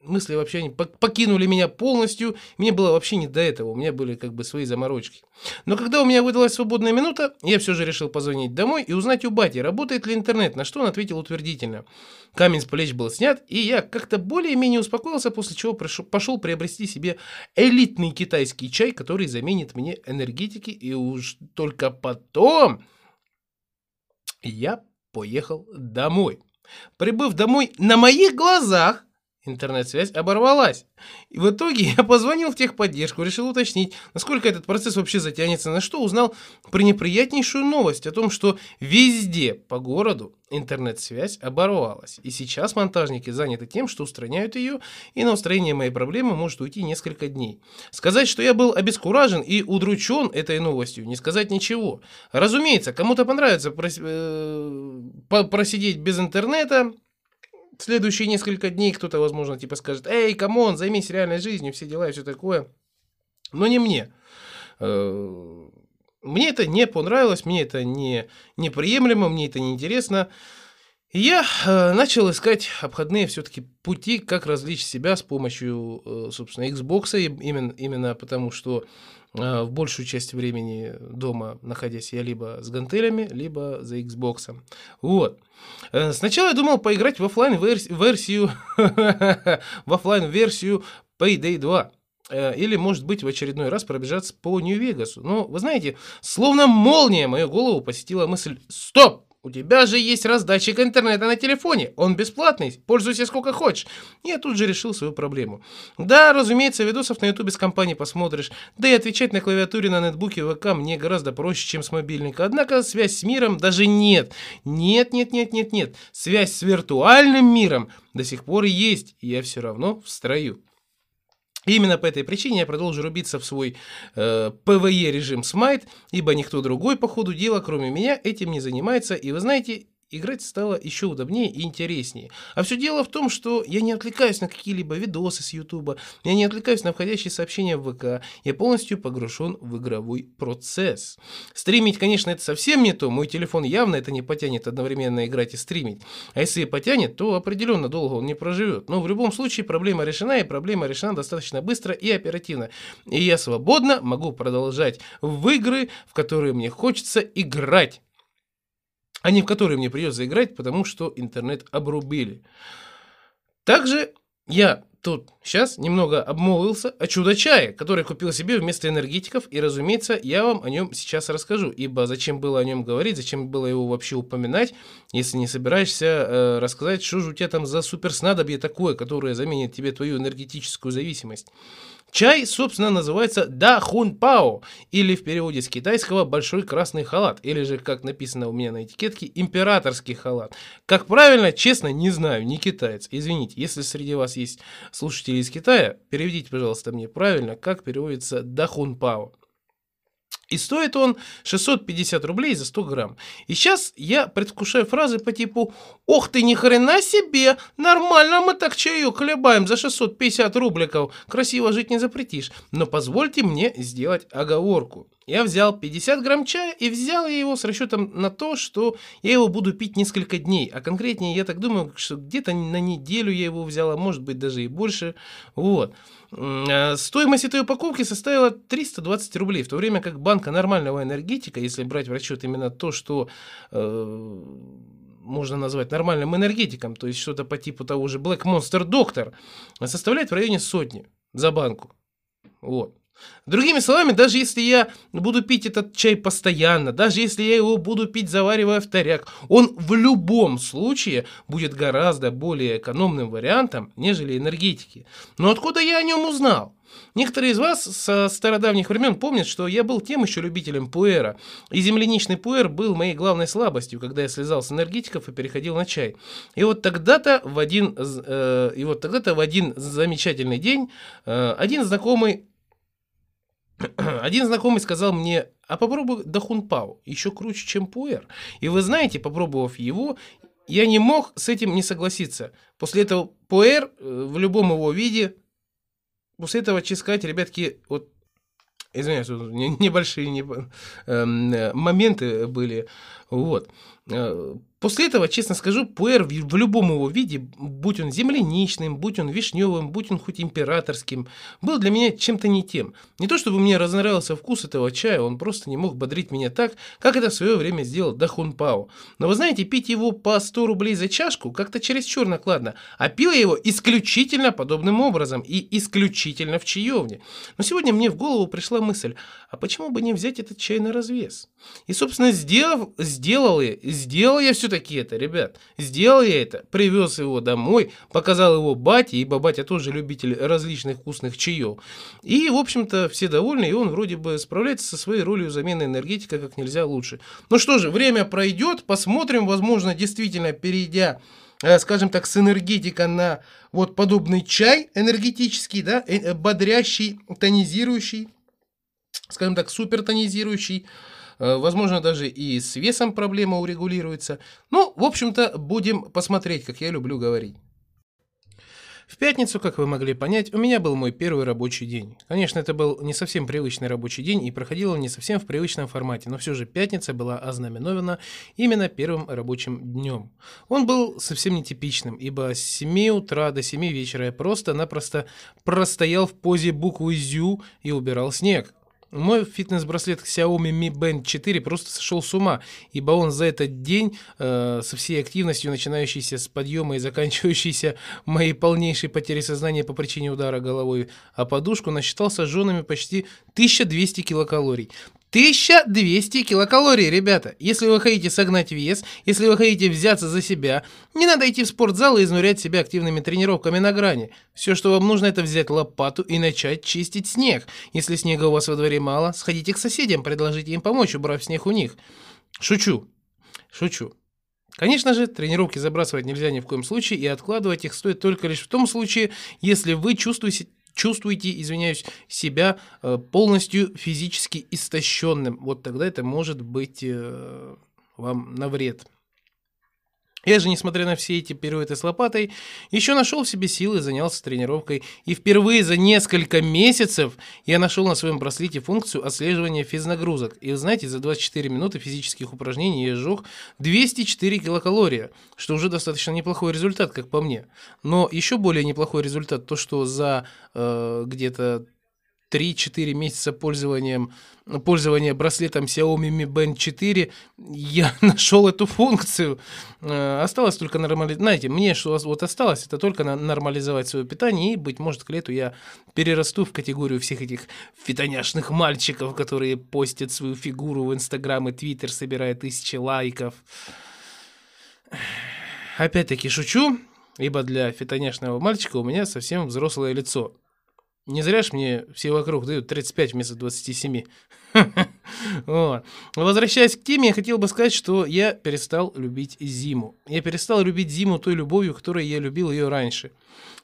Speaker 2: мысли вообще не покинули меня полностью. Мне было вообще не до этого. У меня были как бы свои заморочки. Но когда у меня выдалась свободная минута, я все же решил позвонить домой и узнать у бати, работает ли интернет, на что он ответил утвердительно. Камень с плеч был снят, и я как-то более-менее успокоился, после чего пошел приобрести себе элитный китайский чай, который заменит мне энергетики, и уж только потом я поехал домой. Прибыв домой на моих глазах, интернет-связь оборвалась. И в итоге я позвонил в техподдержку, решил уточнить, насколько этот процесс вообще затянется, на что узнал пренеприятнейшую новость о том, что везде по городу интернет-связь оборвалась. И сейчас монтажники заняты тем, что устраняют ее, и на устранение моей проблемы может уйти несколько дней. Сказать, что я был обескуражен и удручен этой новостью, не сказать ничего. Разумеется, кому-то понравится э, просидеть без интернета, следующие несколько дней кто-то, возможно, типа скажет, эй, come on, займись реальной жизнью, все дела и все такое. Но не мне. Э, мне это не понравилось, мне это не неприемлемо, мне это неинтересно. Я э, начал искать обходные все-таки пути, как развлечь себя с помощью, э, собственно, Xbox, именно, именно потому что в большую часть времени дома находясь я либо с гантелями, либо за Xbox. Вот. Э, сначала я думал поиграть в офлайн версию в офлайн версию Payday 2 э, или, может быть, в очередной раз пробежаться по Нью-Вегасу. Но, вы знаете, словно молния мою голову посетила мысль «Стоп! У тебя же есть раздатчик интернета на телефоне. Он бесплатный. Пользуйся сколько хочешь. Я тут же решил свою проблему. Да, разумеется, видосов на ютубе с компанией посмотришь. Да и отвечать на клавиатуре на нетбуке ВК мне гораздо проще, чем с мобильника. Однако связь с миром даже нет. Нет, нет, нет, нет, нет. Связь с виртуальным миром до сих пор есть. И я все равно в строю. И именно по этой причине я продолжу рубиться в свой э, PvE режим Smite, ибо никто другой по ходу дела, кроме меня, этим не занимается. И вы знаете, играть стало еще удобнее и интереснее. А все дело в том, что я не отвлекаюсь на какие-либо видосы с Ютуба, я не отвлекаюсь на входящие сообщения в ВК, я полностью погружен в игровой процесс. Стримить, конечно, это совсем не то, мой телефон явно это не потянет одновременно играть и стримить. А если и потянет, то определенно долго он не проживет. Но в любом случае проблема решена, и проблема решена достаточно быстро и оперативно. И я свободно могу продолжать в игры, в которые мне хочется играть а не в которые мне придется играть, потому что интернет обрубили. Также я тут сейчас немного обмолвился о чудо-чае, который купил себе вместо энергетиков, и, разумеется, я вам о нем сейчас расскажу, ибо зачем было о нем говорить, зачем было его вообще упоминать, если не собираешься э, рассказать, что же у тебя там за суперснадобье такое, которое заменит тебе твою энергетическую зависимость. Чай, собственно, называется да хун пао, или в переводе с китайского большой красный халат, или же, как написано у меня на этикетке, императорский халат. Как правильно, честно, не знаю, не китаец. Извините, если среди вас есть слушатели из Китая, переведите, пожалуйста, мне правильно, как переводится да хун пао. И стоит он 650 рублей за 100 грамм. И сейчас я предвкушаю фразы по типу «Ох ты, ни хрена себе! Нормально мы так чаю хлебаем за 650 рубликов. Красиво жить не запретишь. Но позвольте мне сделать оговорку. Я взял 50 грамм чая и взял я его с расчетом на то, что я его буду пить несколько дней. А конкретнее, я так думаю, что где-то на неделю я его взял, а может быть даже и больше. Вот. Э, стоимость этой упаковки составила 320 рублей, в то время как банка нормального энергетика, если брать в расчет именно то, что э, можно назвать нормальным энергетиком, то есть что-то по типу того же Black Monster Doctor, составляет в районе сотни за банку. Вот. Другими словами, даже если я буду пить этот чай постоянно, даже если я его буду пить, заваривая в таряк, он в любом случае будет гораздо более экономным вариантом, нежели энергетики. Но откуда я о нем узнал? Некоторые из вас со стародавних времен помнят, что я был тем еще любителем пуэра, и земляничный пуэр был моей главной слабостью, когда я слезал с энергетиков и переходил на чай. И вот тогда-то в один, э, и вот тогда-то в один замечательный день э, один знакомый один знакомый сказал мне, а попробуй Дахунпау, еще круче, чем Пуэр. И вы знаете, попробовав его, я не мог с этим не согласиться. После этого Пуэр э, в любом его виде, после этого ческать, ребятки, вот Извиняюсь, небольшие не, э, моменты были. Вот. После этого, честно скажу, пуэр в любом его виде, будь он земляничным, будь он вишневым, будь он хоть императорским, был для меня чем-то не тем. Не то чтобы мне разнравился вкус этого чая, он просто не мог бодрить меня так, как это в свое время сделал Дахун Пао. Но вы знаете, пить его по 100 рублей за чашку как-то чересчур накладно, а пил я его исключительно подобным образом и исключительно в чаевне. Но сегодня мне в голову пришла мысль, а почему бы не взять этот чай на развес? И, собственно, сделав, сделал я, сделал я все все-таки это, ребят. Сделал я это, привез его домой, показал его бате, ибо батя тоже любитель различных вкусных чаев. И, в общем-то, все довольны, и он вроде бы справляется со своей ролью замены энергетика как нельзя лучше. Ну что же, время пройдет, посмотрим, возможно, действительно, перейдя э, скажем так, с энергетика на вот подобный чай энергетический, да, э, бодрящий, тонизирующий, скажем так, супер тонизирующий, возможно, даже и с весом проблема урегулируется. Ну, в общем-то, будем посмотреть, как я люблю говорить. В пятницу, как вы могли понять, у меня был мой первый рабочий день. Конечно, это был не совсем привычный рабочий день и проходил он не совсем в привычном формате, но все же пятница была ознаменована именно первым рабочим днем. Он был совсем нетипичным, ибо с 7 утра до 7 вечера я просто-напросто простоял в позе буквы «зю» и убирал снег. Мой фитнес-браслет Xiaomi Mi Band 4 просто сошел с ума, ибо он за этот день э, со всей активностью, начинающейся с подъема и заканчивающейся моей полнейшей потерей сознания по причине удара головой о подушку, насчитал сожженными почти 1200 килокалорий. 1200 килокалорий, ребята. Если вы хотите согнать вес, если вы хотите взяться за себя, не надо идти в спортзал и изнурять себя активными тренировками на грани. Все, что вам нужно, это взять лопату и начать чистить снег. Если снега у вас во дворе мало, сходите к соседям, предложите им помочь, убрав снег у них. Шучу. Шучу. Конечно же, тренировки забрасывать нельзя ни в коем случае, и откладывать их стоит только лишь в том случае, если вы чувствуете чувствуете, извиняюсь, себя э, полностью физически истощенным. Вот тогда это может быть э, вам на вред. Я же, несмотря на все эти пируэты с лопатой, еще нашел в себе силы занялся тренировкой. И впервые за несколько месяцев я нашел на своем браслете функцию отслеживания физнагрузок. И знаете, за 24 минуты физических упражнений я сжег 204 килокалории, что уже достаточно неплохой результат, как по мне. Но еще более неплохой результат то, что за э, где-то 3-4 месяца пользованием, пользования браслетом Xiaomi Mi Band 4 я нашел эту функцию. Э, Осталось только нормализовать. Знаете, мне что вот осталось, это только нормализовать свое питание, и, быть может, к лету я перерасту в категорию всех этих фитоняшных мальчиков, которые постят свою фигуру в Инстаграм и Твиттер, собирая тысячи лайков. Опять-таки шучу, ибо для фитоняшного мальчика у меня совсем взрослое лицо. Не зря ж мне все вокруг дают 35 вместо 27. Возвращаясь к теме, я хотел бы сказать, что я перестал любить зиму. Я перестал любить зиму той любовью, которой я любил ее раньше.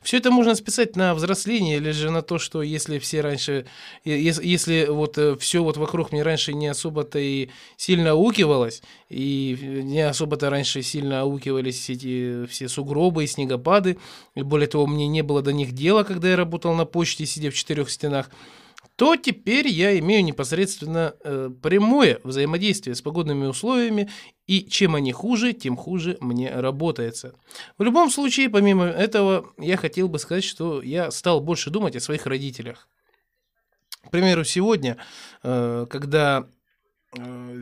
Speaker 2: Все это можно списать на взросление или же на то, что если все раньше, е- ес- если вот все вот вокруг мне раньше не особо-то и сильно аукивалось, и не особо-то раньше сильно аукивались эти все сугробы и снегопады, и более того, мне не было до них дела, когда я работал на почте, сидя в четырех стенах, то теперь я имею непосредственно э, прямое взаимодействие с погодными условиями, и чем они хуже, тем хуже мне работается. В любом случае, помимо этого, я хотел бы сказать, что я стал больше думать о своих родителях. К примеру, сегодня, э, когда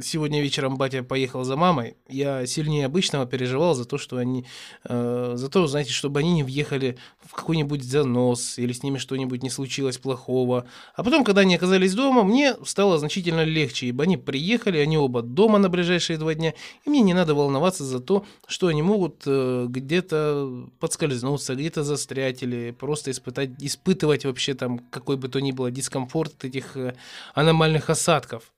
Speaker 2: сегодня вечером батя поехал за мамой, я сильнее обычного переживал за то, что они, э, за то, знаете, чтобы они не въехали в какой-нибудь занос или с ними что-нибудь не случилось плохого. А потом, когда они оказались дома, мне стало значительно легче, ибо они приехали, они оба дома на ближайшие два дня, и мне не надо волноваться за то, что они могут э, где-то подскользнуться, где-то застрять или просто испытать, испытывать вообще там какой бы то ни было дискомфорт этих э, аномальных осадков.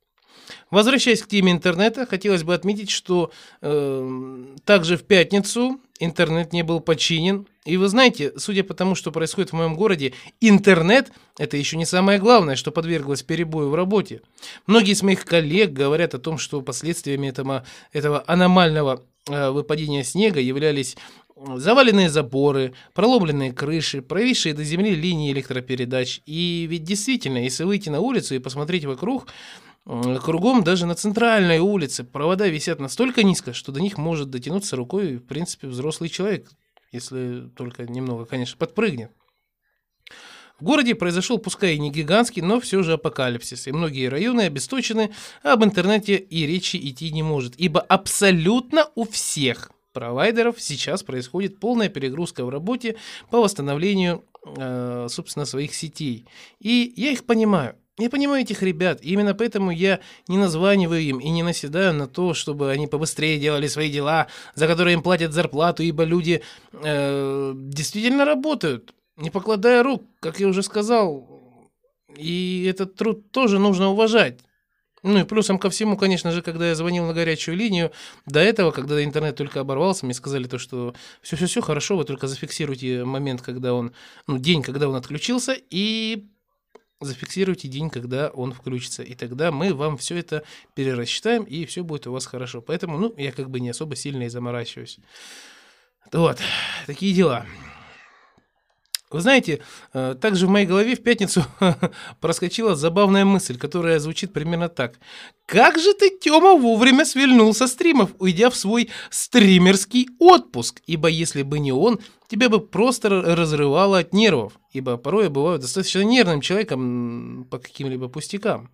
Speaker 2: Возвращаясь к теме интернета, хотелось бы отметить, что э, также в пятницу интернет не был починен. И вы знаете, судя по тому, что происходит в моем городе, интернет – это еще не самое главное, что подверглось перебою в работе. Многие из моих коллег говорят о том, что последствиями этого, этого аномального э, выпадения снега являлись заваленные заборы, проломленные крыши, провисшие до земли линии электропередач. И ведь действительно, если выйти на улицу и посмотреть вокруг, Кругом, даже на центральной улице, провода висят настолько низко, что до них может дотянуться рукой, в принципе, взрослый человек, если только немного, конечно, подпрыгнет. В городе произошел, пускай и не гигантский, но все же апокалипсис, и многие районы обесточены, а об интернете и речи идти не может, ибо абсолютно у всех провайдеров сейчас происходит полная перегрузка в работе по восстановлению, э, собственно, своих сетей. И я их понимаю. Я понимаю этих ребят, и именно поэтому я не названиваю им и не наседаю на то, чтобы они побыстрее делали свои дела, за которые им платят зарплату, ибо люди э, действительно работают, не покладая рук, как я уже сказал. И этот труд тоже нужно уважать. Ну и плюсом ко всему, конечно же, когда я звонил на горячую линию, до этого, когда интернет только оборвался, мне сказали то, что все-все-все хорошо, вы только зафиксируйте момент, когда он, ну, день, когда он отключился, и зафиксируйте день, когда он включится, и тогда мы вам все это перерасчитаем, и все будет у вас хорошо. Поэтому, ну, я как бы не особо сильно и заморачиваюсь. Вот, такие дела. Вы знаете, э, также в моей голове в пятницу проскочила забавная мысль, которая звучит примерно так. Как же ты, Тёма, вовремя свильнул со стримов, уйдя в свой стримерский отпуск? Ибо если бы не он, тебя бы просто разрывало от нервов. Ибо порой я бываю достаточно нервным человеком по каким-либо пустякам.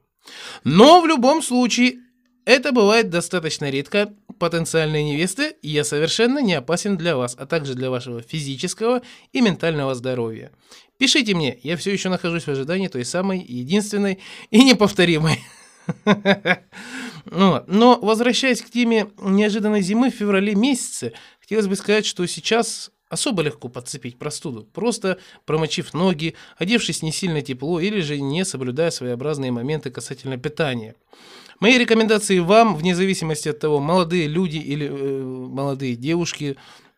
Speaker 2: Но в любом случае, это бывает достаточно редко. Потенциальные невесты, я совершенно не опасен для вас, а также для вашего физического и ментального здоровья. Пишите мне, я все еще нахожусь в ожидании той самой единственной и неповторимой. Ну. Но возвращаясь к теме неожиданной зимы в феврале месяце, хотелось бы сказать, что сейчас особо легко подцепить простуду, просто промочив ноги, одевшись не сильно тепло или же не соблюдая своеобразные моменты касательно питания. Мои рекомендации вам, вне зависимости от того, молодые люди или э, молодые девушки,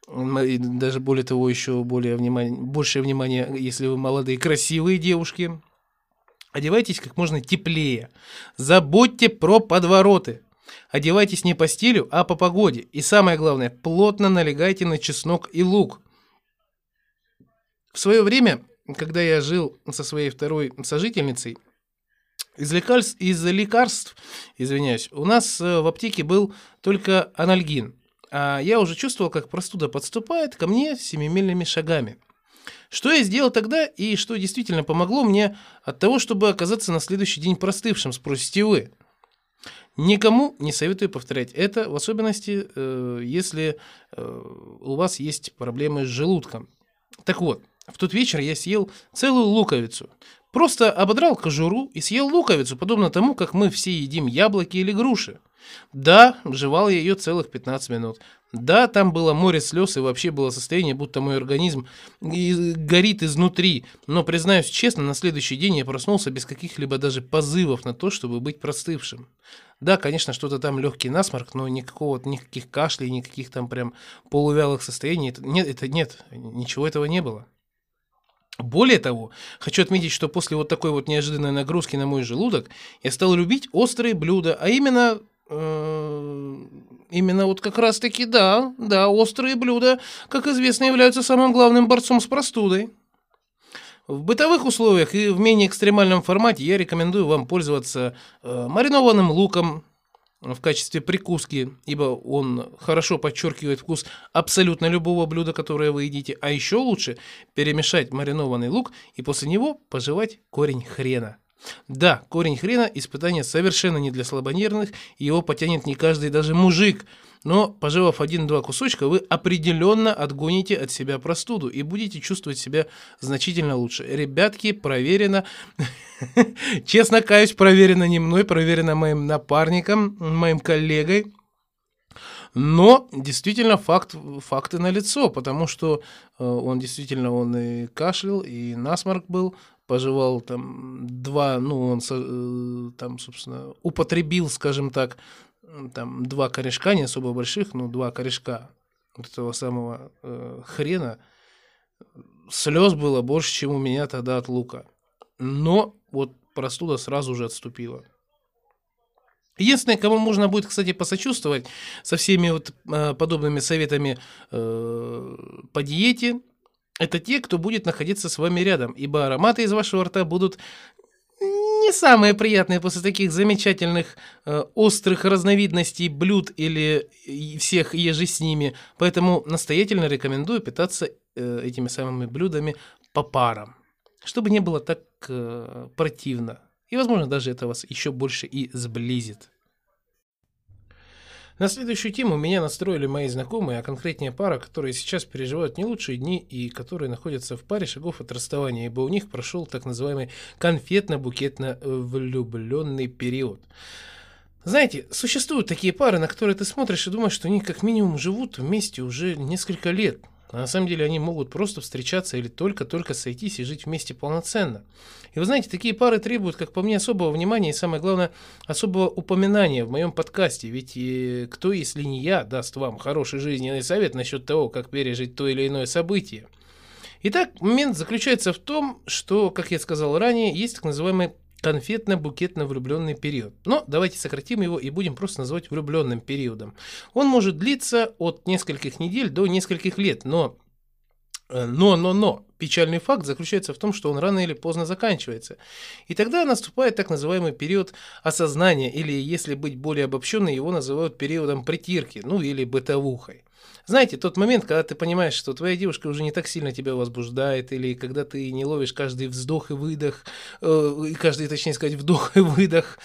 Speaker 2: и даже более того, еще более внимание, большее внимание, если вы молодые красивые девушки, одевайтесь как можно теплее. Забудьте про подвороты. Одевайтесь не по стилю, а по погоде. И самое главное, плотно налегайте на чеснок и лук. В свое время, когда я жил со своей второй сожительницей, из лекарств, из лекарств, извиняюсь, у нас э, в аптеке был только анальгин. А я уже чувствовал, как простуда подступает ко мне семимильными шагами. Что я сделал тогда и что действительно помогло мне от того, чтобы оказаться на следующий день простывшим, спросите вы. Никому не советую повторять это, в особенности, э, если э, у вас есть проблемы с желудком. Так вот, в тот вечер я съел целую луковицу. Просто ободрал кожуру и съел луковицу, подобно тому, как мы все едим яблоки или груши. Да, жевал я ее целых 15 минут. Да, там было море слез и вообще было состояние, будто мой организм горит изнутри. Но, признаюсь честно, на следующий день я проснулся без каких-либо даже позывов на то, чтобы быть простывшим. Да, конечно, что-то там легкий насморк, но никакого, никаких кашлей, никаких там прям полувялых состояний. Нет, это нет, ничего этого не было. Более того, хочу отметить, что после вот такой вот неожиданной нагрузки на мой желудок я стал любить острые блюда, а именно э, именно вот как раз таки, да, да, острые блюда, как известно, являются самым главным борцом с простудой. В бытовых условиях и в менее экстремальном формате я рекомендую вам пользоваться э, маринованным луком, в качестве прикуски, ибо он хорошо подчеркивает вкус абсолютно любого блюда, которое вы едите. А еще лучше перемешать маринованный лук и после него пожевать корень хрена. Да, корень хрена – испытание совершенно не для слабонервных, его потянет не каждый даже мужик – но, пожевав один-два кусочка, вы определенно отгоните от себя простуду и будете чувствовать себя значительно лучше. Ребятки, проверено. Честно каюсь, проверено не мной, проверено моим напарником, моим коллегой. Но действительно факт, факты на лицо, потому что э, он действительно он и кашлял, и насморк был, пожевал там два, ну он э, там, собственно, употребил, скажем так, там два корешка, не особо больших, но два корешка вот этого самого э, хрена, слез было больше, чем у меня тогда от лука. Но вот простуда сразу же отступила. Единственное, кому можно будет, кстати, посочувствовать со всеми вот э, подобными советами э, по диете, это те, кто будет находиться с вами рядом, ибо ароматы из вашего рта будут не самые приятные после таких замечательных э, острых разновидностей блюд или всех ежи с ними. Поэтому настоятельно рекомендую питаться э, этими самыми блюдами по парам, чтобы не было так э, противно. И, возможно, даже это вас еще больше и сблизит. На следующую тему меня настроили мои знакомые, а конкретнее пара, которые сейчас переживают не лучшие дни и которые находятся в паре шагов от расставания, ибо у них прошел так называемый конфетно-букетно-влюбленный период. Знаете, существуют такие пары, на которые ты смотришь и думаешь, что они как минимум живут вместе уже несколько лет – а на самом деле они могут просто встречаться или только-только сойтись и жить вместе полноценно. И вы знаете, такие пары требуют, как по мне, особого внимания и, самое главное, особого упоминания в моем подкасте. Ведь и кто, если не я, даст вам хороший жизненный совет насчет того, как пережить то или иное событие. Итак, момент заключается в том, что, как я сказал ранее, есть так называемый конфетно-букетно-влюбленный период. Но давайте сократим его и будем просто называть влюбленным периодом. Он может длиться от нескольких недель до нескольких лет, но э, но, но, но, печальный факт заключается в том, что он рано или поздно заканчивается. И тогда наступает так называемый период осознания, или, если быть более обобщенным, его называют периодом притирки, ну или бытовухой. Знаете, тот момент, когда ты понимаешь, что твоя девушка уже не так сильно тебя возбуждает, или когда ты не ловишь каждый вздох и выдох, э, каждый, точнее сказать, вдох и выдох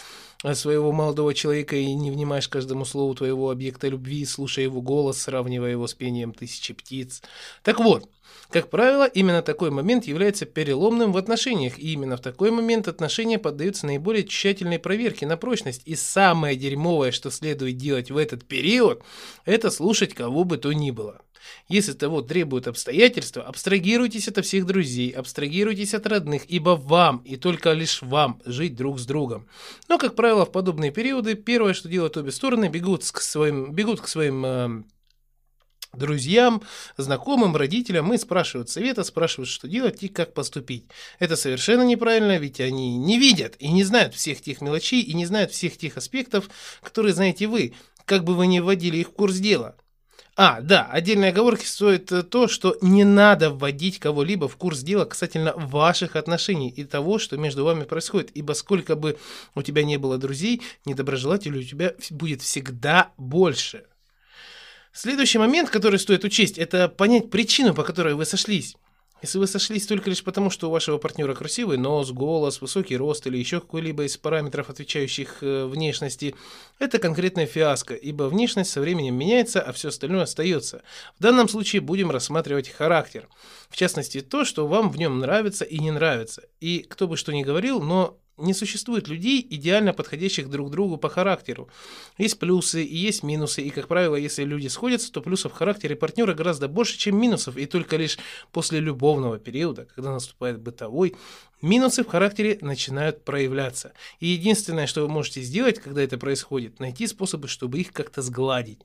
Speaker 2: своего молодого человека и не внимаешь каждому слову твоего объекта любви, слушая его голос, сравнивая его с пением тысячи птиц. Так вот, как правило, именно такой момент является переломным в отношениях, и именно в такой момент отношения поддаются наиболее тщательной проверке на прочность. И самое дерьмовое, что следует делать в этот период, это слушать кого бы то ни было. Если того требуют обстоятельства, абстрагируйтесь от всех друзей, абстрагируйтесь от родных, ибо вам и только лишь вам жить друг с другом. Но, как правило, в подобные периоды первое, что делают обе стороны, бегут к своим, бегут к своим э, друзьям, знакомым, родителям и спрашивают совета, спрашивают, что делать и как поступить. Это совершенно неправильно, ведь они не видят и не знают всех тех мелочей и не знают всех тех аспектов, которые знаете вы, как бы вы ни вводили их в курс дела. А, да, отдельной оговорки стоит э, то, что не надо вводить кого-либо в курс дела касательно ваших отношений и того, что между вами происходит, ибо сколько бы у тебя не было друзей, недоброжелателей у тебя будет всегда больше. Следующий момент, который стоит учесть, это понять причину, по которой вы сошлись. Если вы сошлись только лишь потому, что у вашего партнера красивый нос, голос, высокий рост или еще какой-либо из параметров, отвечающих э, внешности, это конкретная фиаско, ибо внешность со временем меняется, а все остальное остается. В данном случае будем рассматривать характер. В частности, то, что вам в нем нравится и не нравится. И кто бы что ни говорил, но не существует людей, идеально подходящих друг другу по характеру. Есть плюсы и есть минусы, и, как правило, если люди сходятся, то плюсов в характере партнера гораздо больше, чем минусов, и только лишь после любовного периода, когда наступает бытовой, минусы в характере начинают проявляться. И единственное, что вы можете сделать, когда это происходит, найти способы, чтобы их как-то сгладить.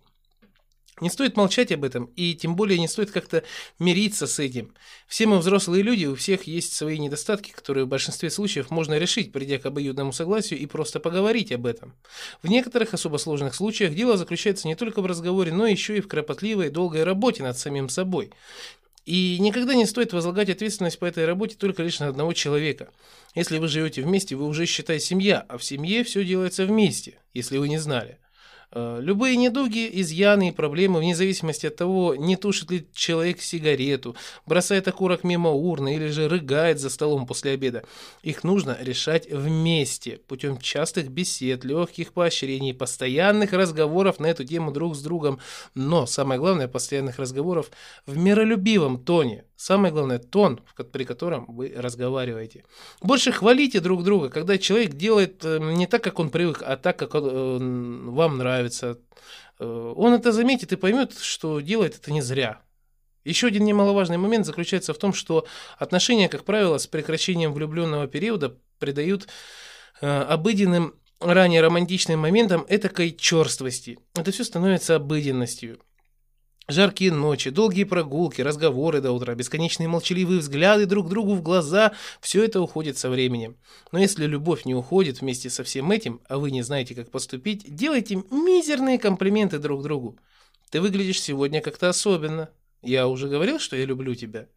Speaker 2: Не стоит молчать об этом, и тем более не стоит как-то мириться с этим. Все мы взрослые люди, у всех есть свои недостатки, которые в большинстве случаев можно решить, придя к обоюдному согласию и просто поговорить об этом. В некоторых особо сложных случаях дело заключается не только в разговоре, но еще и в кропотливой долгой работе над самим собой. И никогда не стоит возлагать ответственность по этой работе только лишь на одного человека. Если вы живете вместе, вы уже считай семья, а в семье все делается вместе, если вы не знали. Э, любые недуги, изъяны и проблемы, вне зависимости от того, не тушит ли человек сигарету, бросает окурок мимо урны или же рыгает за столом после обеда, их нужно решать вместе, путем частых бесед, легких поощрений, постоянных разговоров на эту тему друг с другом, но самое главное, постоянных разговоров в миролюбивом тоне, Самое главное, тон, при котором вы разговариваете. Больше хвалите друг друга, когда человек делает э, не так, как он привык, а так, как он, э, вам нравится. Э, он это заметит и поймет, что делает это не зря. Еще один немаловажный момент заключается в том, что отношения, как правило, с прекращением влюбленного периода придают обыденным ранее романтичным моментам этакой черствости. Это все становится обыденностью. Жаркие ночи, долгие прогулки, разговоры до утра, бесконечные молчаливые взгляды друг другу в глаза – все это уходит со временем. Но если любовь не уходит вместе со всем этим, а вы не знаете, как поступить, делайте мизерные комплименты друг другу. Ты выглядишь сегодня как-то особенно. Я уже говорил, что я люблю тебя.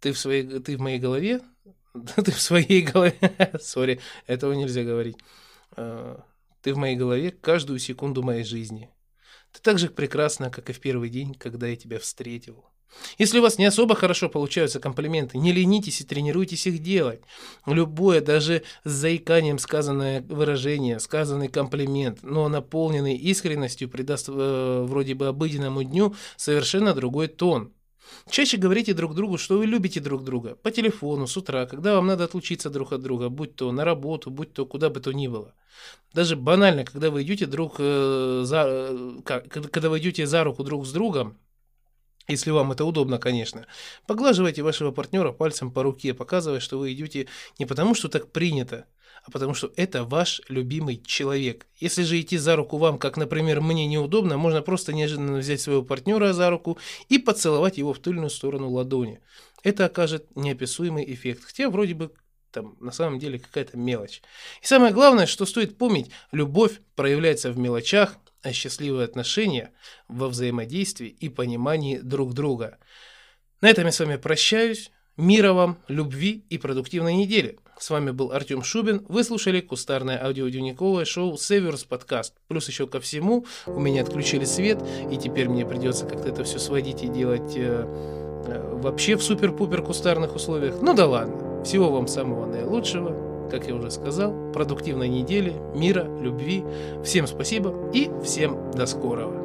Speaker 2: Ты в, своей, ты в моей голове? Ты в своей голове. Сори, этого нельзя говорить. А, ты в моей голове каждую секунду моей жизни. Ты так же прекрасна, как и в первый день, когда я тебя встретил. Если у вас не особо хорошо получаются комплименты, не ленитесь и тренируйтесь их делать. Любое, даже с заиканием сказанное выражение, сказанный комплимент, но наполненный искренностью придаст э, вроде бы обыденному дню совершенно другой тон. Чаще говорите друг другу, что вы любите друг друга. По телефону, с утра, когда вам надо отлучиться друг от друга, будь то на работу, будь то куда бы то ни было. Даже банально, когда вы идете друг э, за, э, когда вы идете за руку друг с другом, если вам это удобно, конечно. Поглаживайте вашего партнера пальцем по руке, показывая, что вы идете не потому, что так принято, а потому что это ваш любимый человек. Если же идти за руку вам, как, например, мне неудобно, можно просто неожиданно взять своего партнера за руку и поцеловать его в тыльную сторону ладони. Это окажет неописуемый эффект. Хотя вроде бы там на самом деле какая-то мелочь. И самое главное, что стоит помнить, любовь проявляется в мелочах, а счастливые отношения во взаимодействии и понимании друг друга. На этом я с вами прощаюсь. Мира вам, любви и продуктивной недели. С вами был Артем Шубин. Вы слушали кустарное аудиодневниковое шоу Северс Подкаст. Плюс еще ко всему, у меня отключили свет, и теперь мне придется как-то это все сводить и делать э, э, вообще в супер-пупер кустарных условиях. Ну да ладно. Всего вам самого наилучшего. Как я уже сказал, продуктивной недели, мира, любви. Всем спасибо и всем до скорого.